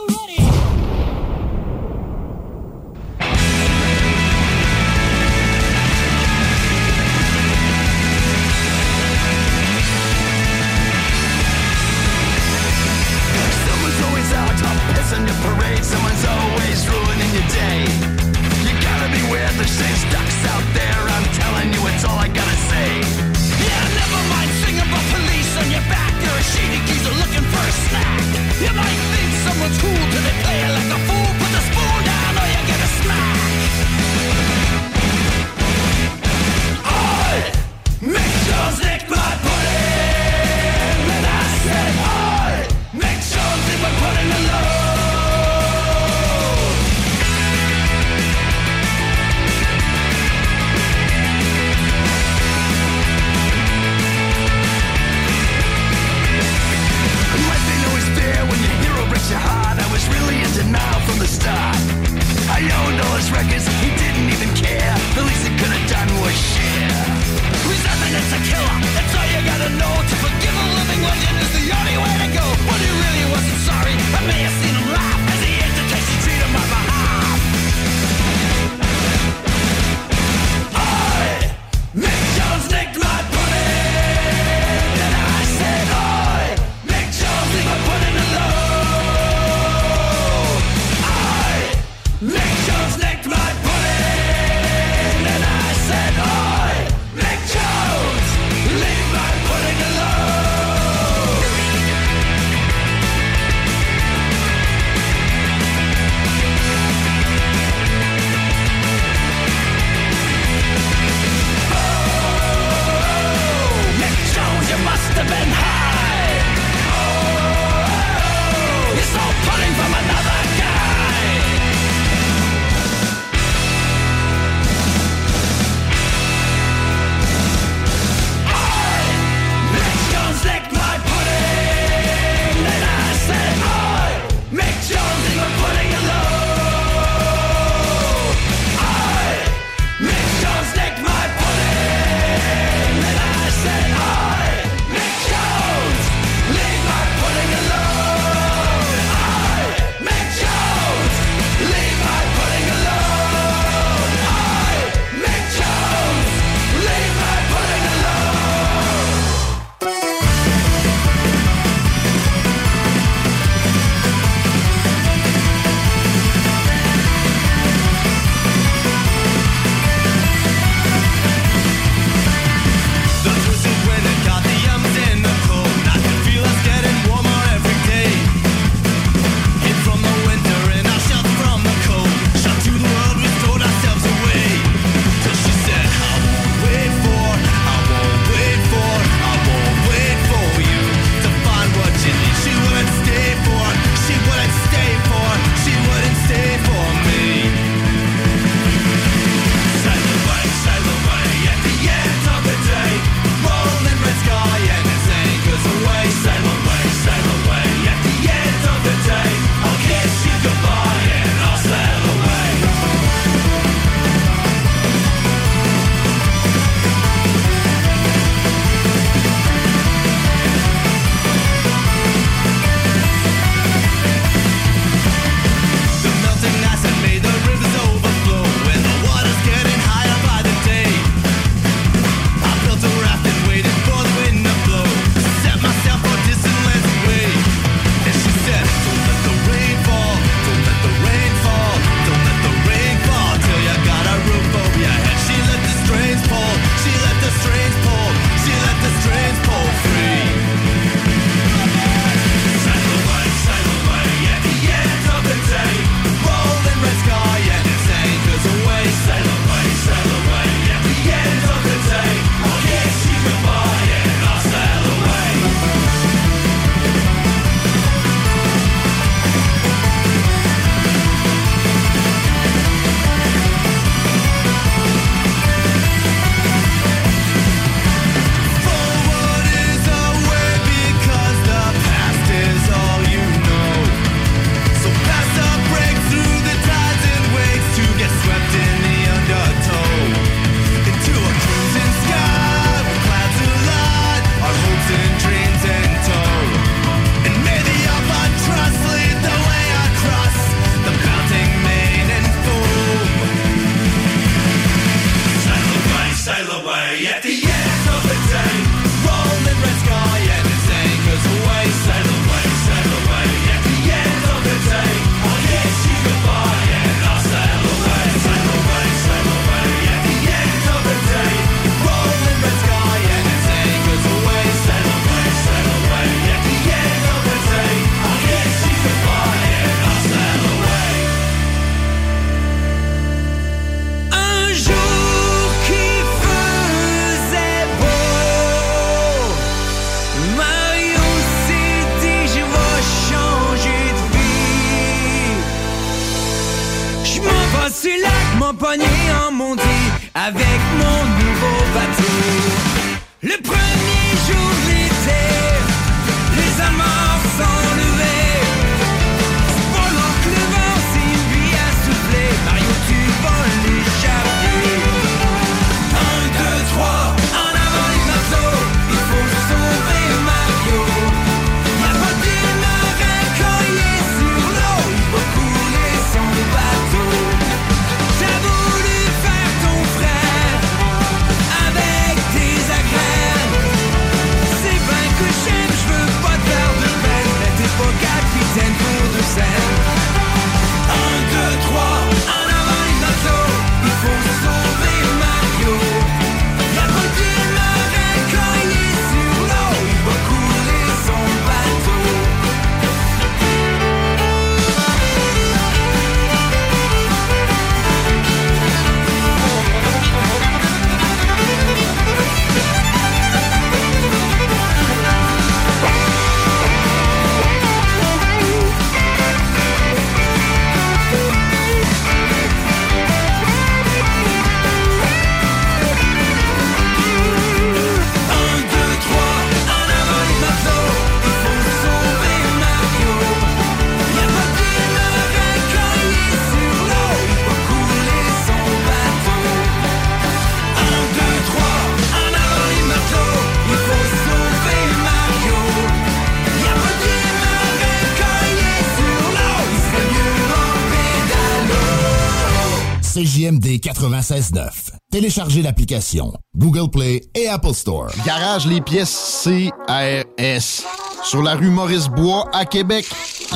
96.9. Téléchargez l'application Google Play et Apple Store. Garage les pièces CRS. Sur la rue Maurice-Bois à Québec.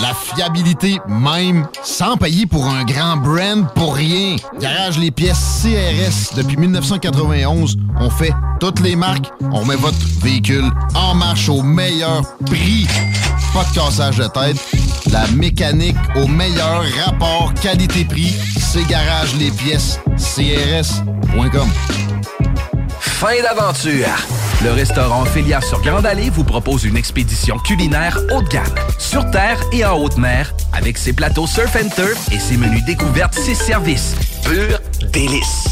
La fiabilité même, sans payer pour un grand brand pour rien. Garage les pièces CRS. Depuis 1991, on fait toutes les marques. On met votre véhicule en marche au meilleur prix. Pas de cassage de tête. La mécanique au meilleur rapport qualité-prix. C'est Garage les pièces CRS.com. Fin d'aventure! Le restaurant Félia sur Grande Allée vous propose une expédition culinaire haut de gamme, sur terre et en haute mer, avec ses plateaux surf and turf et ses menus découvertes, ses services. Pur délice!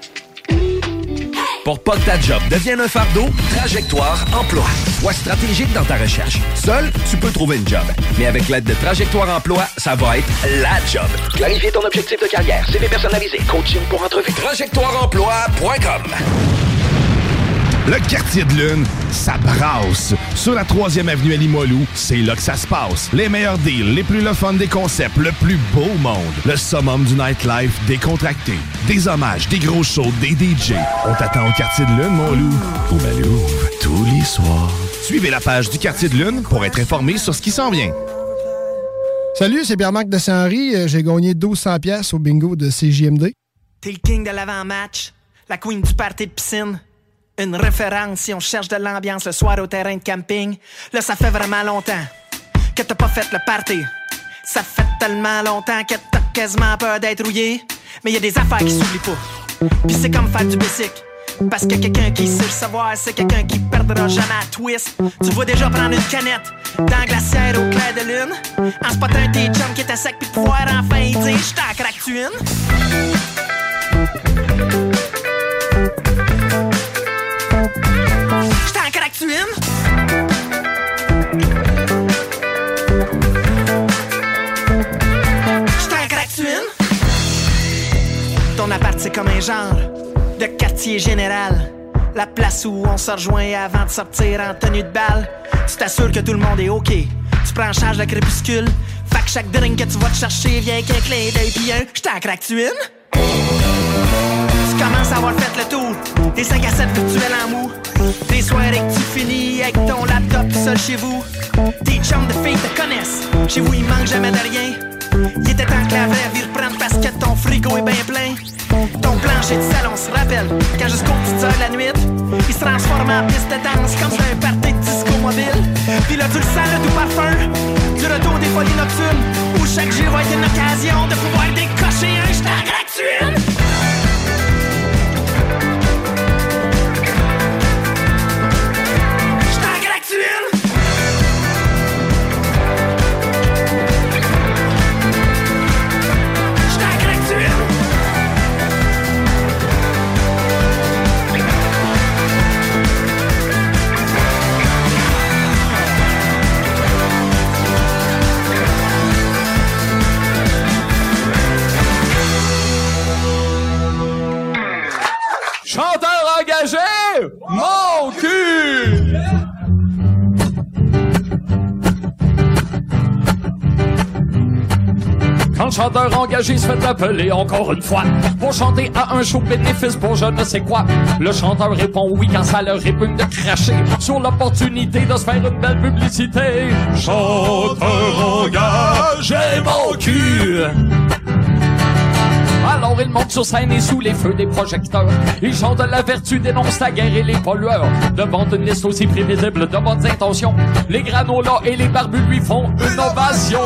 Pour pas que ta job devienne un fardeau, Trajectoire Emploi. Sois stratégique dans ta recherche. Seul, tu peux trouver une job. Mais avec l'aide de Trajectoire Emploi, ça va être la job. Clarifier ton objectif de carrière, CV personnalisé, coaching pour entrevue. TrajectoireEmploi.com Le quartier de lune, ça brasse. Sur la 3e avenue à Limoilou, c'est là que ça se passe. Les meilleurs deals, les plus le fun des concepts, le plus beau monde. Le summum du nightlife décontracté. Des hommages, des gros shows, des DJ. On t'attend au quartier de lune, mon loup. Au Malou, tous les soirs. Suivez la page du quartier de lune pour être informé sur ce qui s'en vient. Salut, c'est Pierre-Marc de Saint-Henri. Euh, J'ai gagné 1200 pièces au bingo de CJMD. T'es le king de l'avant-match, la queen du party de piscine. Une référence si on cherche de l'ambiance le soir au terrain de camping. Là, ça fait vraiment longtemps que t'as pas fait le party. Ça fait tellement longtemps que t'as quasiment peur d'être rouillé. Mais y a des affaires qui s'oublient pas. Puis c'est comme faire du basic. Parce que quelqu'un qui sait le savoir, c'est quelqu'un qui perdra jamais à twist. Tu vois déjà prendre une canette dans la glacière au clair de lune. En spotant un tes chums qui était sec, puis pouvoir enfin dire J't'en craque-tu une? Ton appart, c'est comme un genre de quartier général. La place où on se rejoint avant de sortir en tenue de balle. Tu t'assures que tout le monde est OK. Tu prends en charge le crépuscule. Fait que chaque drink que tu vas te chercher vient avec un clin d'œil pis un j't'en craque-tu une? Tu commences à avoir fait le tour des 5 à 7 virtuels en mou. Des soirées que tu finis avec ton laptop seul chez vous. Tes chums de filles te connaissent. Chez vous, il manque jamais de rien. Il était temps que la vraie vie reprenne parce que ton frigo est bien plein. Ton plancher de salon se rappelle quand jusqu'aux petites heures de la nuit, il se transforme en piste de danse comme sur un party de disco mobile. Puis le sens, le doux parfum du retour des folies nocturnes où chaque jour être une occasion de pouvoir décocher un j't'en gratuit. Chante Le chanteur engagé se fait appeler encore une fois pour chanter à un show bénéfice pour je ne sais quoi, le chanteur répond oui quand ça leur répugne de cracher sur l'opportunité de se faire une belle publicité. Chanteur engagé, mon cul! Alors il monte sur scène et sous les feux des projecteurs. Il chante la vertu, dénonce la guerre et les pollueurs. Devant une liste aussi prévisible de bonnes intentions, les granolas et les barbus lui font une ovation.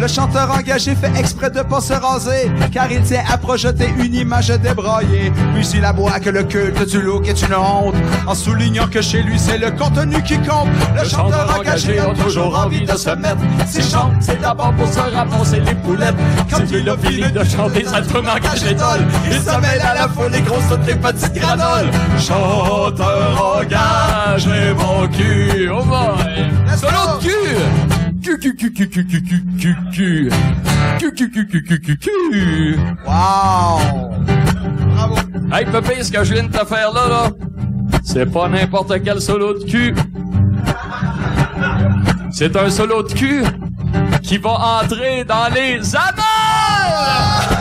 Le chanteur engagé fait exprès de pas se raser, car il tient à projeter une image débraillée. Puis il aboie que le culte du look est une honte, en soulignant que chez lui c'est le contenu qui compte. Le, chanteur engagé a toujours envie de se mettre. S'il chante, c'est d'abord pour se ramasser les poulettes. Quand il a fini de chanter, ça tourne engagé. Il se mêle à la foule les grosses toutes les petites granoles. Chanteur engagé, mon cul. Oh boy! Solo de cul! Wow! Bravo! Hey, ce que je viens de te faire là, là, c'est pas n'importe quel solo de cul. C'est un solo de cul qui va entrer dans les annales!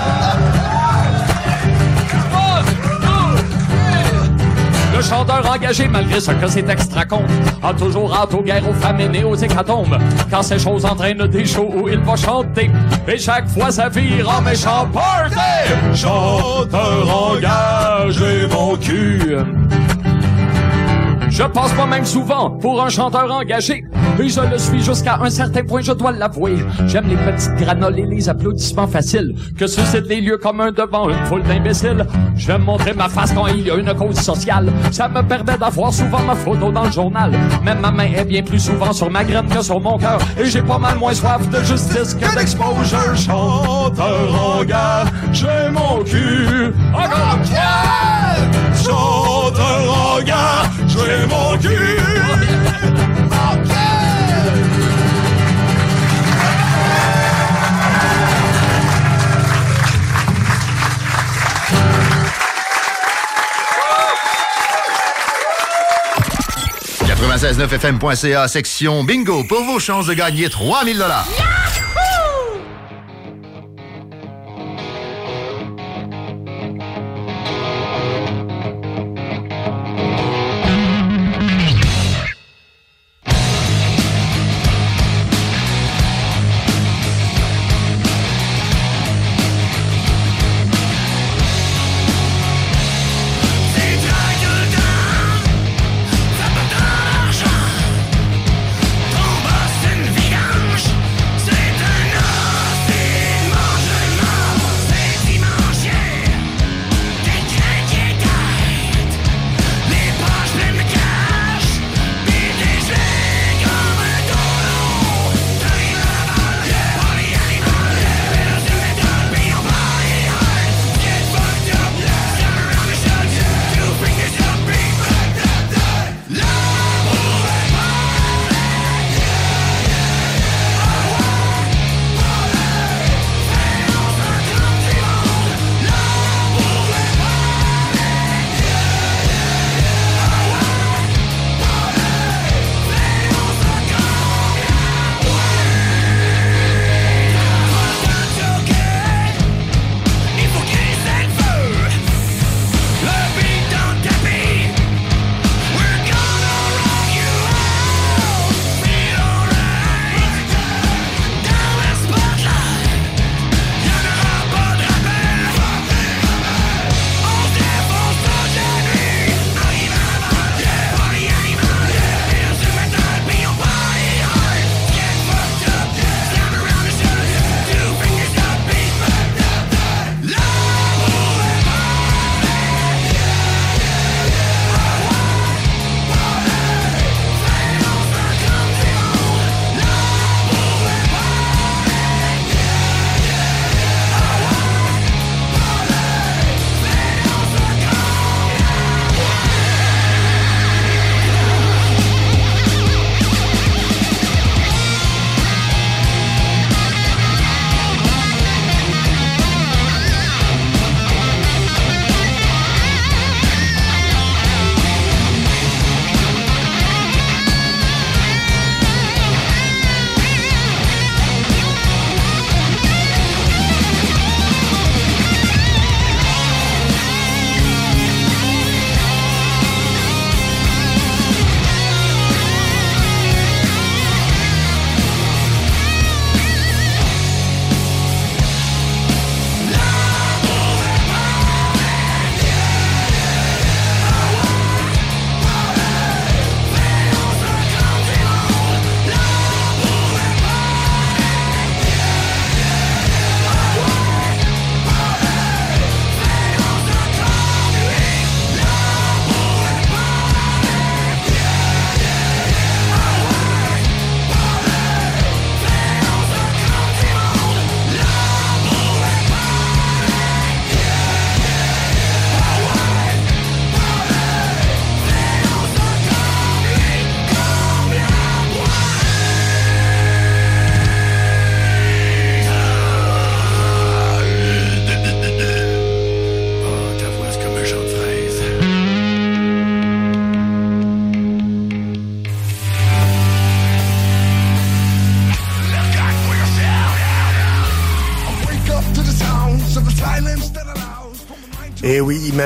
Chanteur engagé, malgré ce que ses textes racontent, a toujours hâte aux guerres, aux famines et aux hécatombes. Quand ces choses entraînent des shows où il va chanter, et chaque fois ça vire en méchant party! Chanteur engagé, mon cul! Je passe pas même souvent pour un chanteur engagé. Et je le suis jusqu'à un certain point, je dois l'avouer. J'aime les petites granoles et les applaudissements faciles que suscitent les lieux communs devant une foule d'imbéciles. J'aime montrer ma face quand il y a une cause sociale. Ça me permet d'avoir souvent ma photo dans le journal. Même ma main est bien plus souvent sur ma graine que sur mon cœur. Et j'ai pas mal moins soif de justice que d'exposure. Chanteur engagé, mon cul. Encore Chanteur engagé, mon cul. fmca section bingo pour vos chances de gagner 3000 dollars.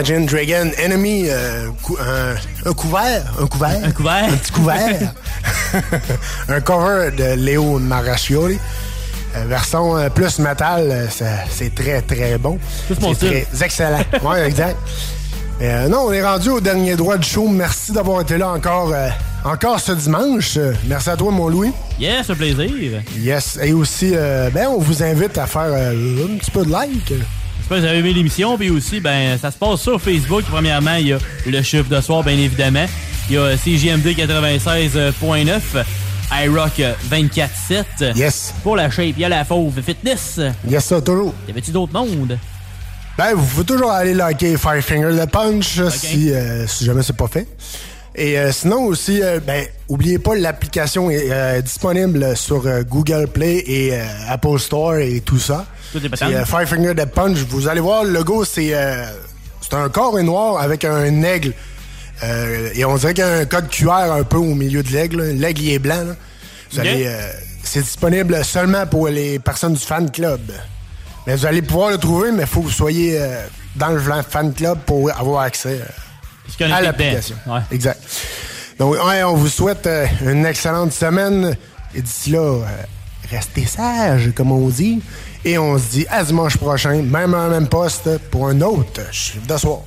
Imagine Dragon Enemy, euh, cou- un, un couvert, un couvert. Un couvert. Un petit couvert. un cover de Léo Marascioli. Euh, version euh, plus métal, euh, c'est très très bon. C'est très excellent. oui, exact. Non, on est rendu au dernier droit du show. Merci d'avoir été là encore, encore ce dimanche. Merci à toi, mon Louis. Yes, un plaisir. Yes. Et aussi, ben, on vous invite à faire un petit peu de like. J'espère que vous avez aimé l'émission. Puis aussi, ben, ça se passe sur Facebook. Premièrement, il y a le chiffre de soir, bien évidemment. Il y a CJMD 96.9, iRock 24.7. Yes. Pour la shape, il y a la fauve fitness. Yes, ça, toujours. Y avait-tu d'autres mondes? Ben, vous pouvez toujours aller liker Five Finger the Punch si, euh, si jamais c'est pas fait. Et euh, sinon aussi, euh, ben, oubliez pas, l'application est disponible sur Google Play et Apple Store et tout ça. C'est euh, Five Finger the Punch. Vous allez voir, le logo, c'est euh, c'est un corps noir avec un aigle. Euh, et on dirait qu'il y a un code QR un peu au milieu de l'aigle. L'aigle, il est blanc. euh, c'est disponible seulement pour les personnes du fan club. Mais vous allez pouvoir le trouver, mais il faut que vous soyez euh, dans le fan club pour avoir accès à l'application. Ouais. Exact. Donc, ouais, on vous souhaite une excellente semaine. Et d'ici là, restez sages, comme on dit. Et on se dit à dimanche prochain, même à même poste, pour un autre chiffre de soir.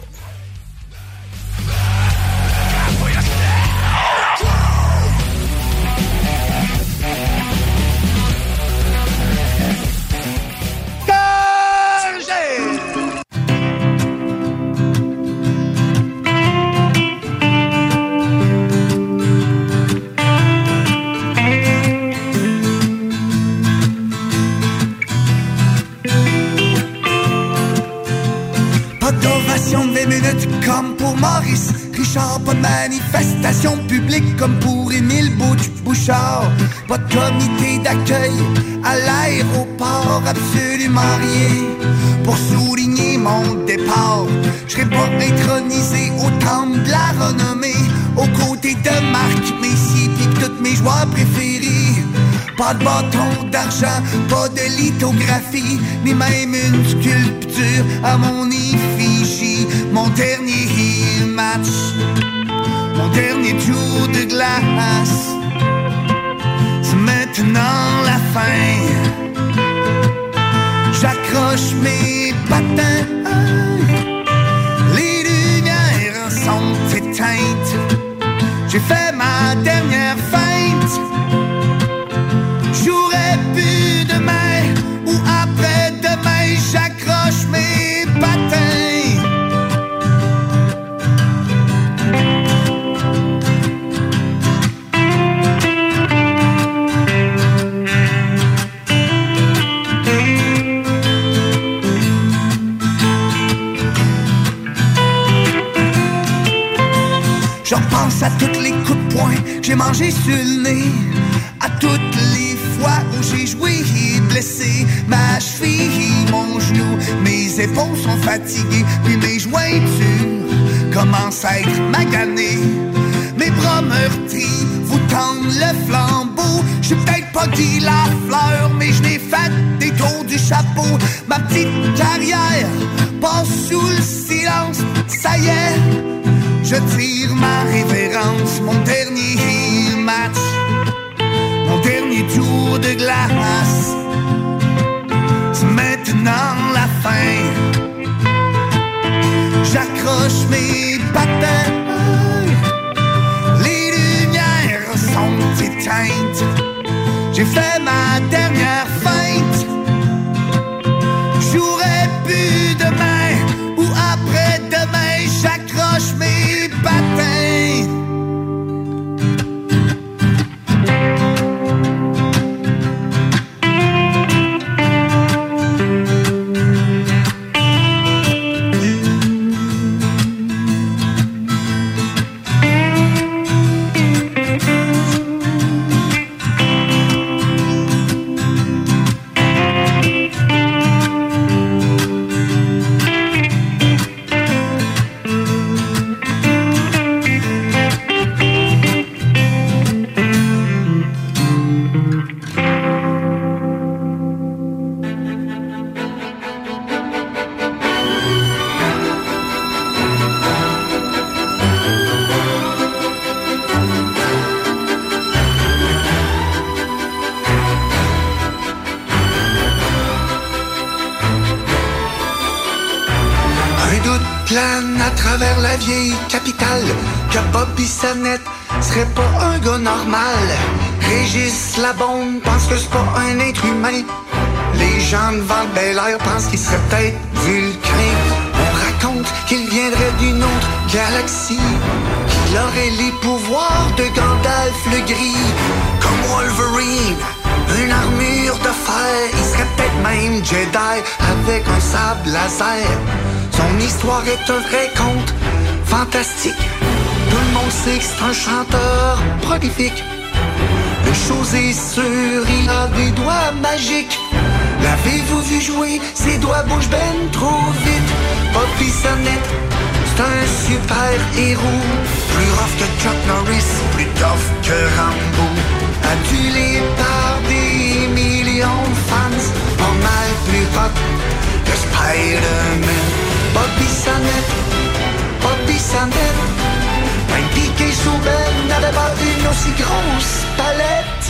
D'accueil à l'aéroport, absolument rien pour souligner mon départ. Je serai pas intronisé au temple de la renommée, aux côtés de Marc Messier pis tous mes joueurs préférés. Pas de bâton d'argent, pas de lithographie, ni même une sculpture à mon effigie. Mon dernier match, mon dernier tour de glace, maintenant la fin. J'accroche mes patins, les lumières sont éteintes. J'ai fait ma dernière feinte. J'aurais pu demain ou après-demain, j'accroche mes patins. À toutes les coups de poing que j'ai mangé sur le nez. À toutes les fois où j'ai joué blessé ma cheville, mon genou. Mes épaules sont fatiguées, puis mes jointures commencent à être maganées. Mes bras meurtris vous tendent le flambeau. J'ai peut-être pas dit la fleur, mais je n'ai fait des tours du chapeau. Ma petite carrière passe sous le silence. Ça y est, je tire ma révérence, mon dernier match, mon dernier tour de glace. C'est maintenant la fin. J'accroche mes patins. Les lumières sont éteintes. J'ai fait ma dernière à travers la vieille capitale que Bobby Sannette serait pas un gars normal. Régis la bombe pense que c'est pas un être humain. Les gens devant le Bel Air pensent qu'il serait peut-être vulcain. On raconte qu'il viendrait d'une autre galaxie, qu'il aurait les pouvoirs de Gandalf le gris, comme Wolverine. Une armure de fer, il serait peut-être même Jedi avec un sable laser. Son histoire est un vrai conte fantastique. Tout le monde sait que c'est un chanteur prolifique. Une chose est sûre, il a des doigts magiques. L'avez-vous vu jouer? Ses doigts bougent ben trop vite. Bobby Sonnette, c'est un super héros. Plus rough que Chuck Norris, plus tough que Rambo. Adulé par des millions de fans, pas mal plus hot que Spider-Man? Bobby Sonnette, Bobby Sonnette, même piqué sous Ben n'avait pas une aussi grosse palette.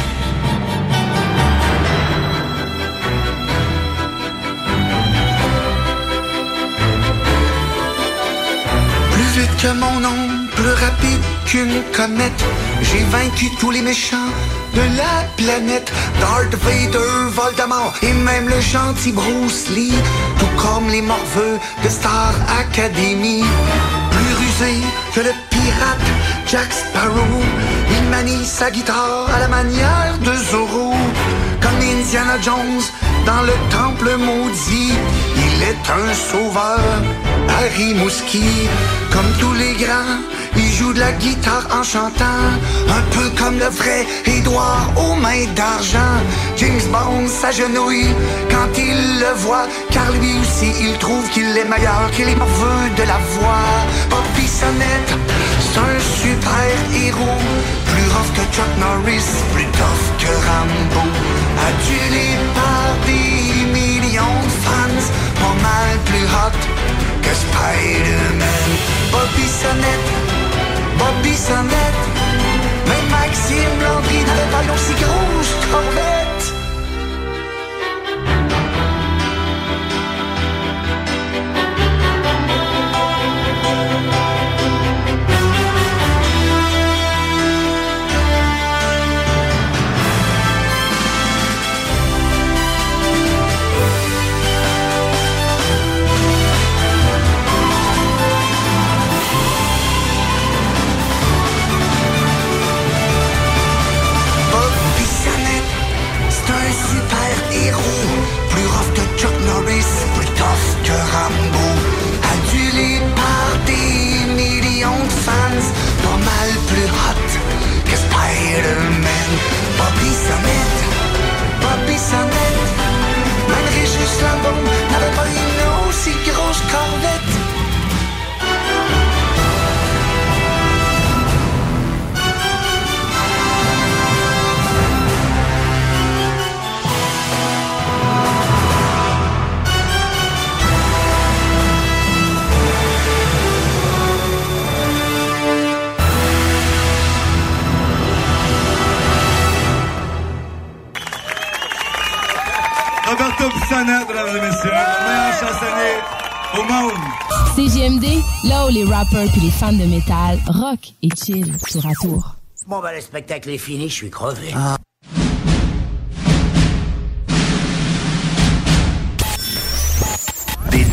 Plus vite que mon ombre, plus rapide qu'une comète. J'ai vaincu tous les méchants de la planète. Darth Vader, Voldemort et même le gentil Bruce Lee. Tout comme les morveux de Star Academy. Plus rusé que le pirate Jack Sparrow. Il manie sa guitare à la manière de Zorro. Comme Indiana Jones dans le temple maudit. Il est un sauveur, Harry Mouski. Comme tous les grands, il joue de la guitare en chantant. Un peu comme le vrai Édouard aux mains d'argent. James Bond s'agenouille quand il le voit. Car lui aussi, il trouve qu'il est meilleur que les morveux de la voix. Bobby Sonnette, c'est un super héros. Plus rough que Chuck Norris, plus tough que Rambo. Adulé par des millions de fans, pas mal plus hot Spider-Man. Bobby Sonnette, Bobby Sonnette, même Maxime Landry n'avait pas corvette. Pisana, mesdames et messieurs, le meilleur chansonnier au monde. CGMD, là où les rappers puis les fans de métal rock et chill tour à tour. Bon, bah, le spectacle est fini, je suis crevé. Des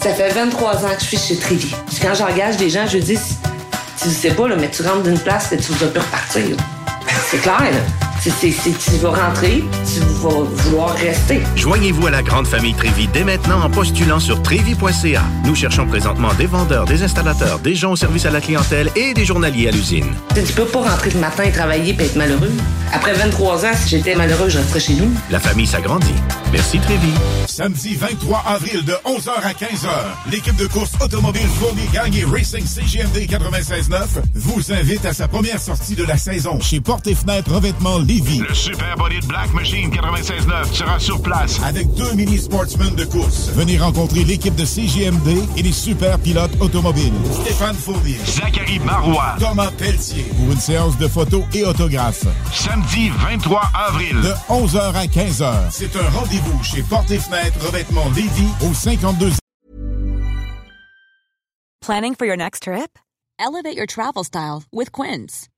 Ça fait 23 ans que je suis chez. Puis quand j'engage des gens, je dis, tu sais pas, là, mais tu rentres d'une place et tu vas plus repartir. C'est clair, là. C'est- tu vas rentrer, tu vas vouloir rester. Joignez-vous à la grande famille Trévi dès maintenant en postulant sur trévi.ca. Nous cherchons présentement des vendeurs, des installateurs, des gens au service à la clientèle et des journaliers à l'usine. Tu peux pas rentrer le matin et travailler et être malheureux. Après 23 ans, si j'étais malheureux, je resterais chez nous. La famille s'agrandit. Merci Trévi. Samedi 23 avril de 11h à 15h, l'équipe de course automobile Fourni Gang et Racing CGMD 96.9 vous invite à sa première sortie de la saison chez Porte et Fenêtres Revêtement Lévis. Le Super Body de Black Machine 96.9 sera sur place. Avec deux mini sportsmen de course. Venez rencontrer l'équipe de CGMD et les super pilotes automobiles. Stéphane Fournier. Zachary Marois. Thomas Pelletier. Pour une séance de photos et autographes. Samedi 23 avril. De 11h à 15h. C'est un rendez-vous chez Porte et Fenêtres Revêtement Lévis au 52 Planning for your next trip? Elevate your travel style with Quince.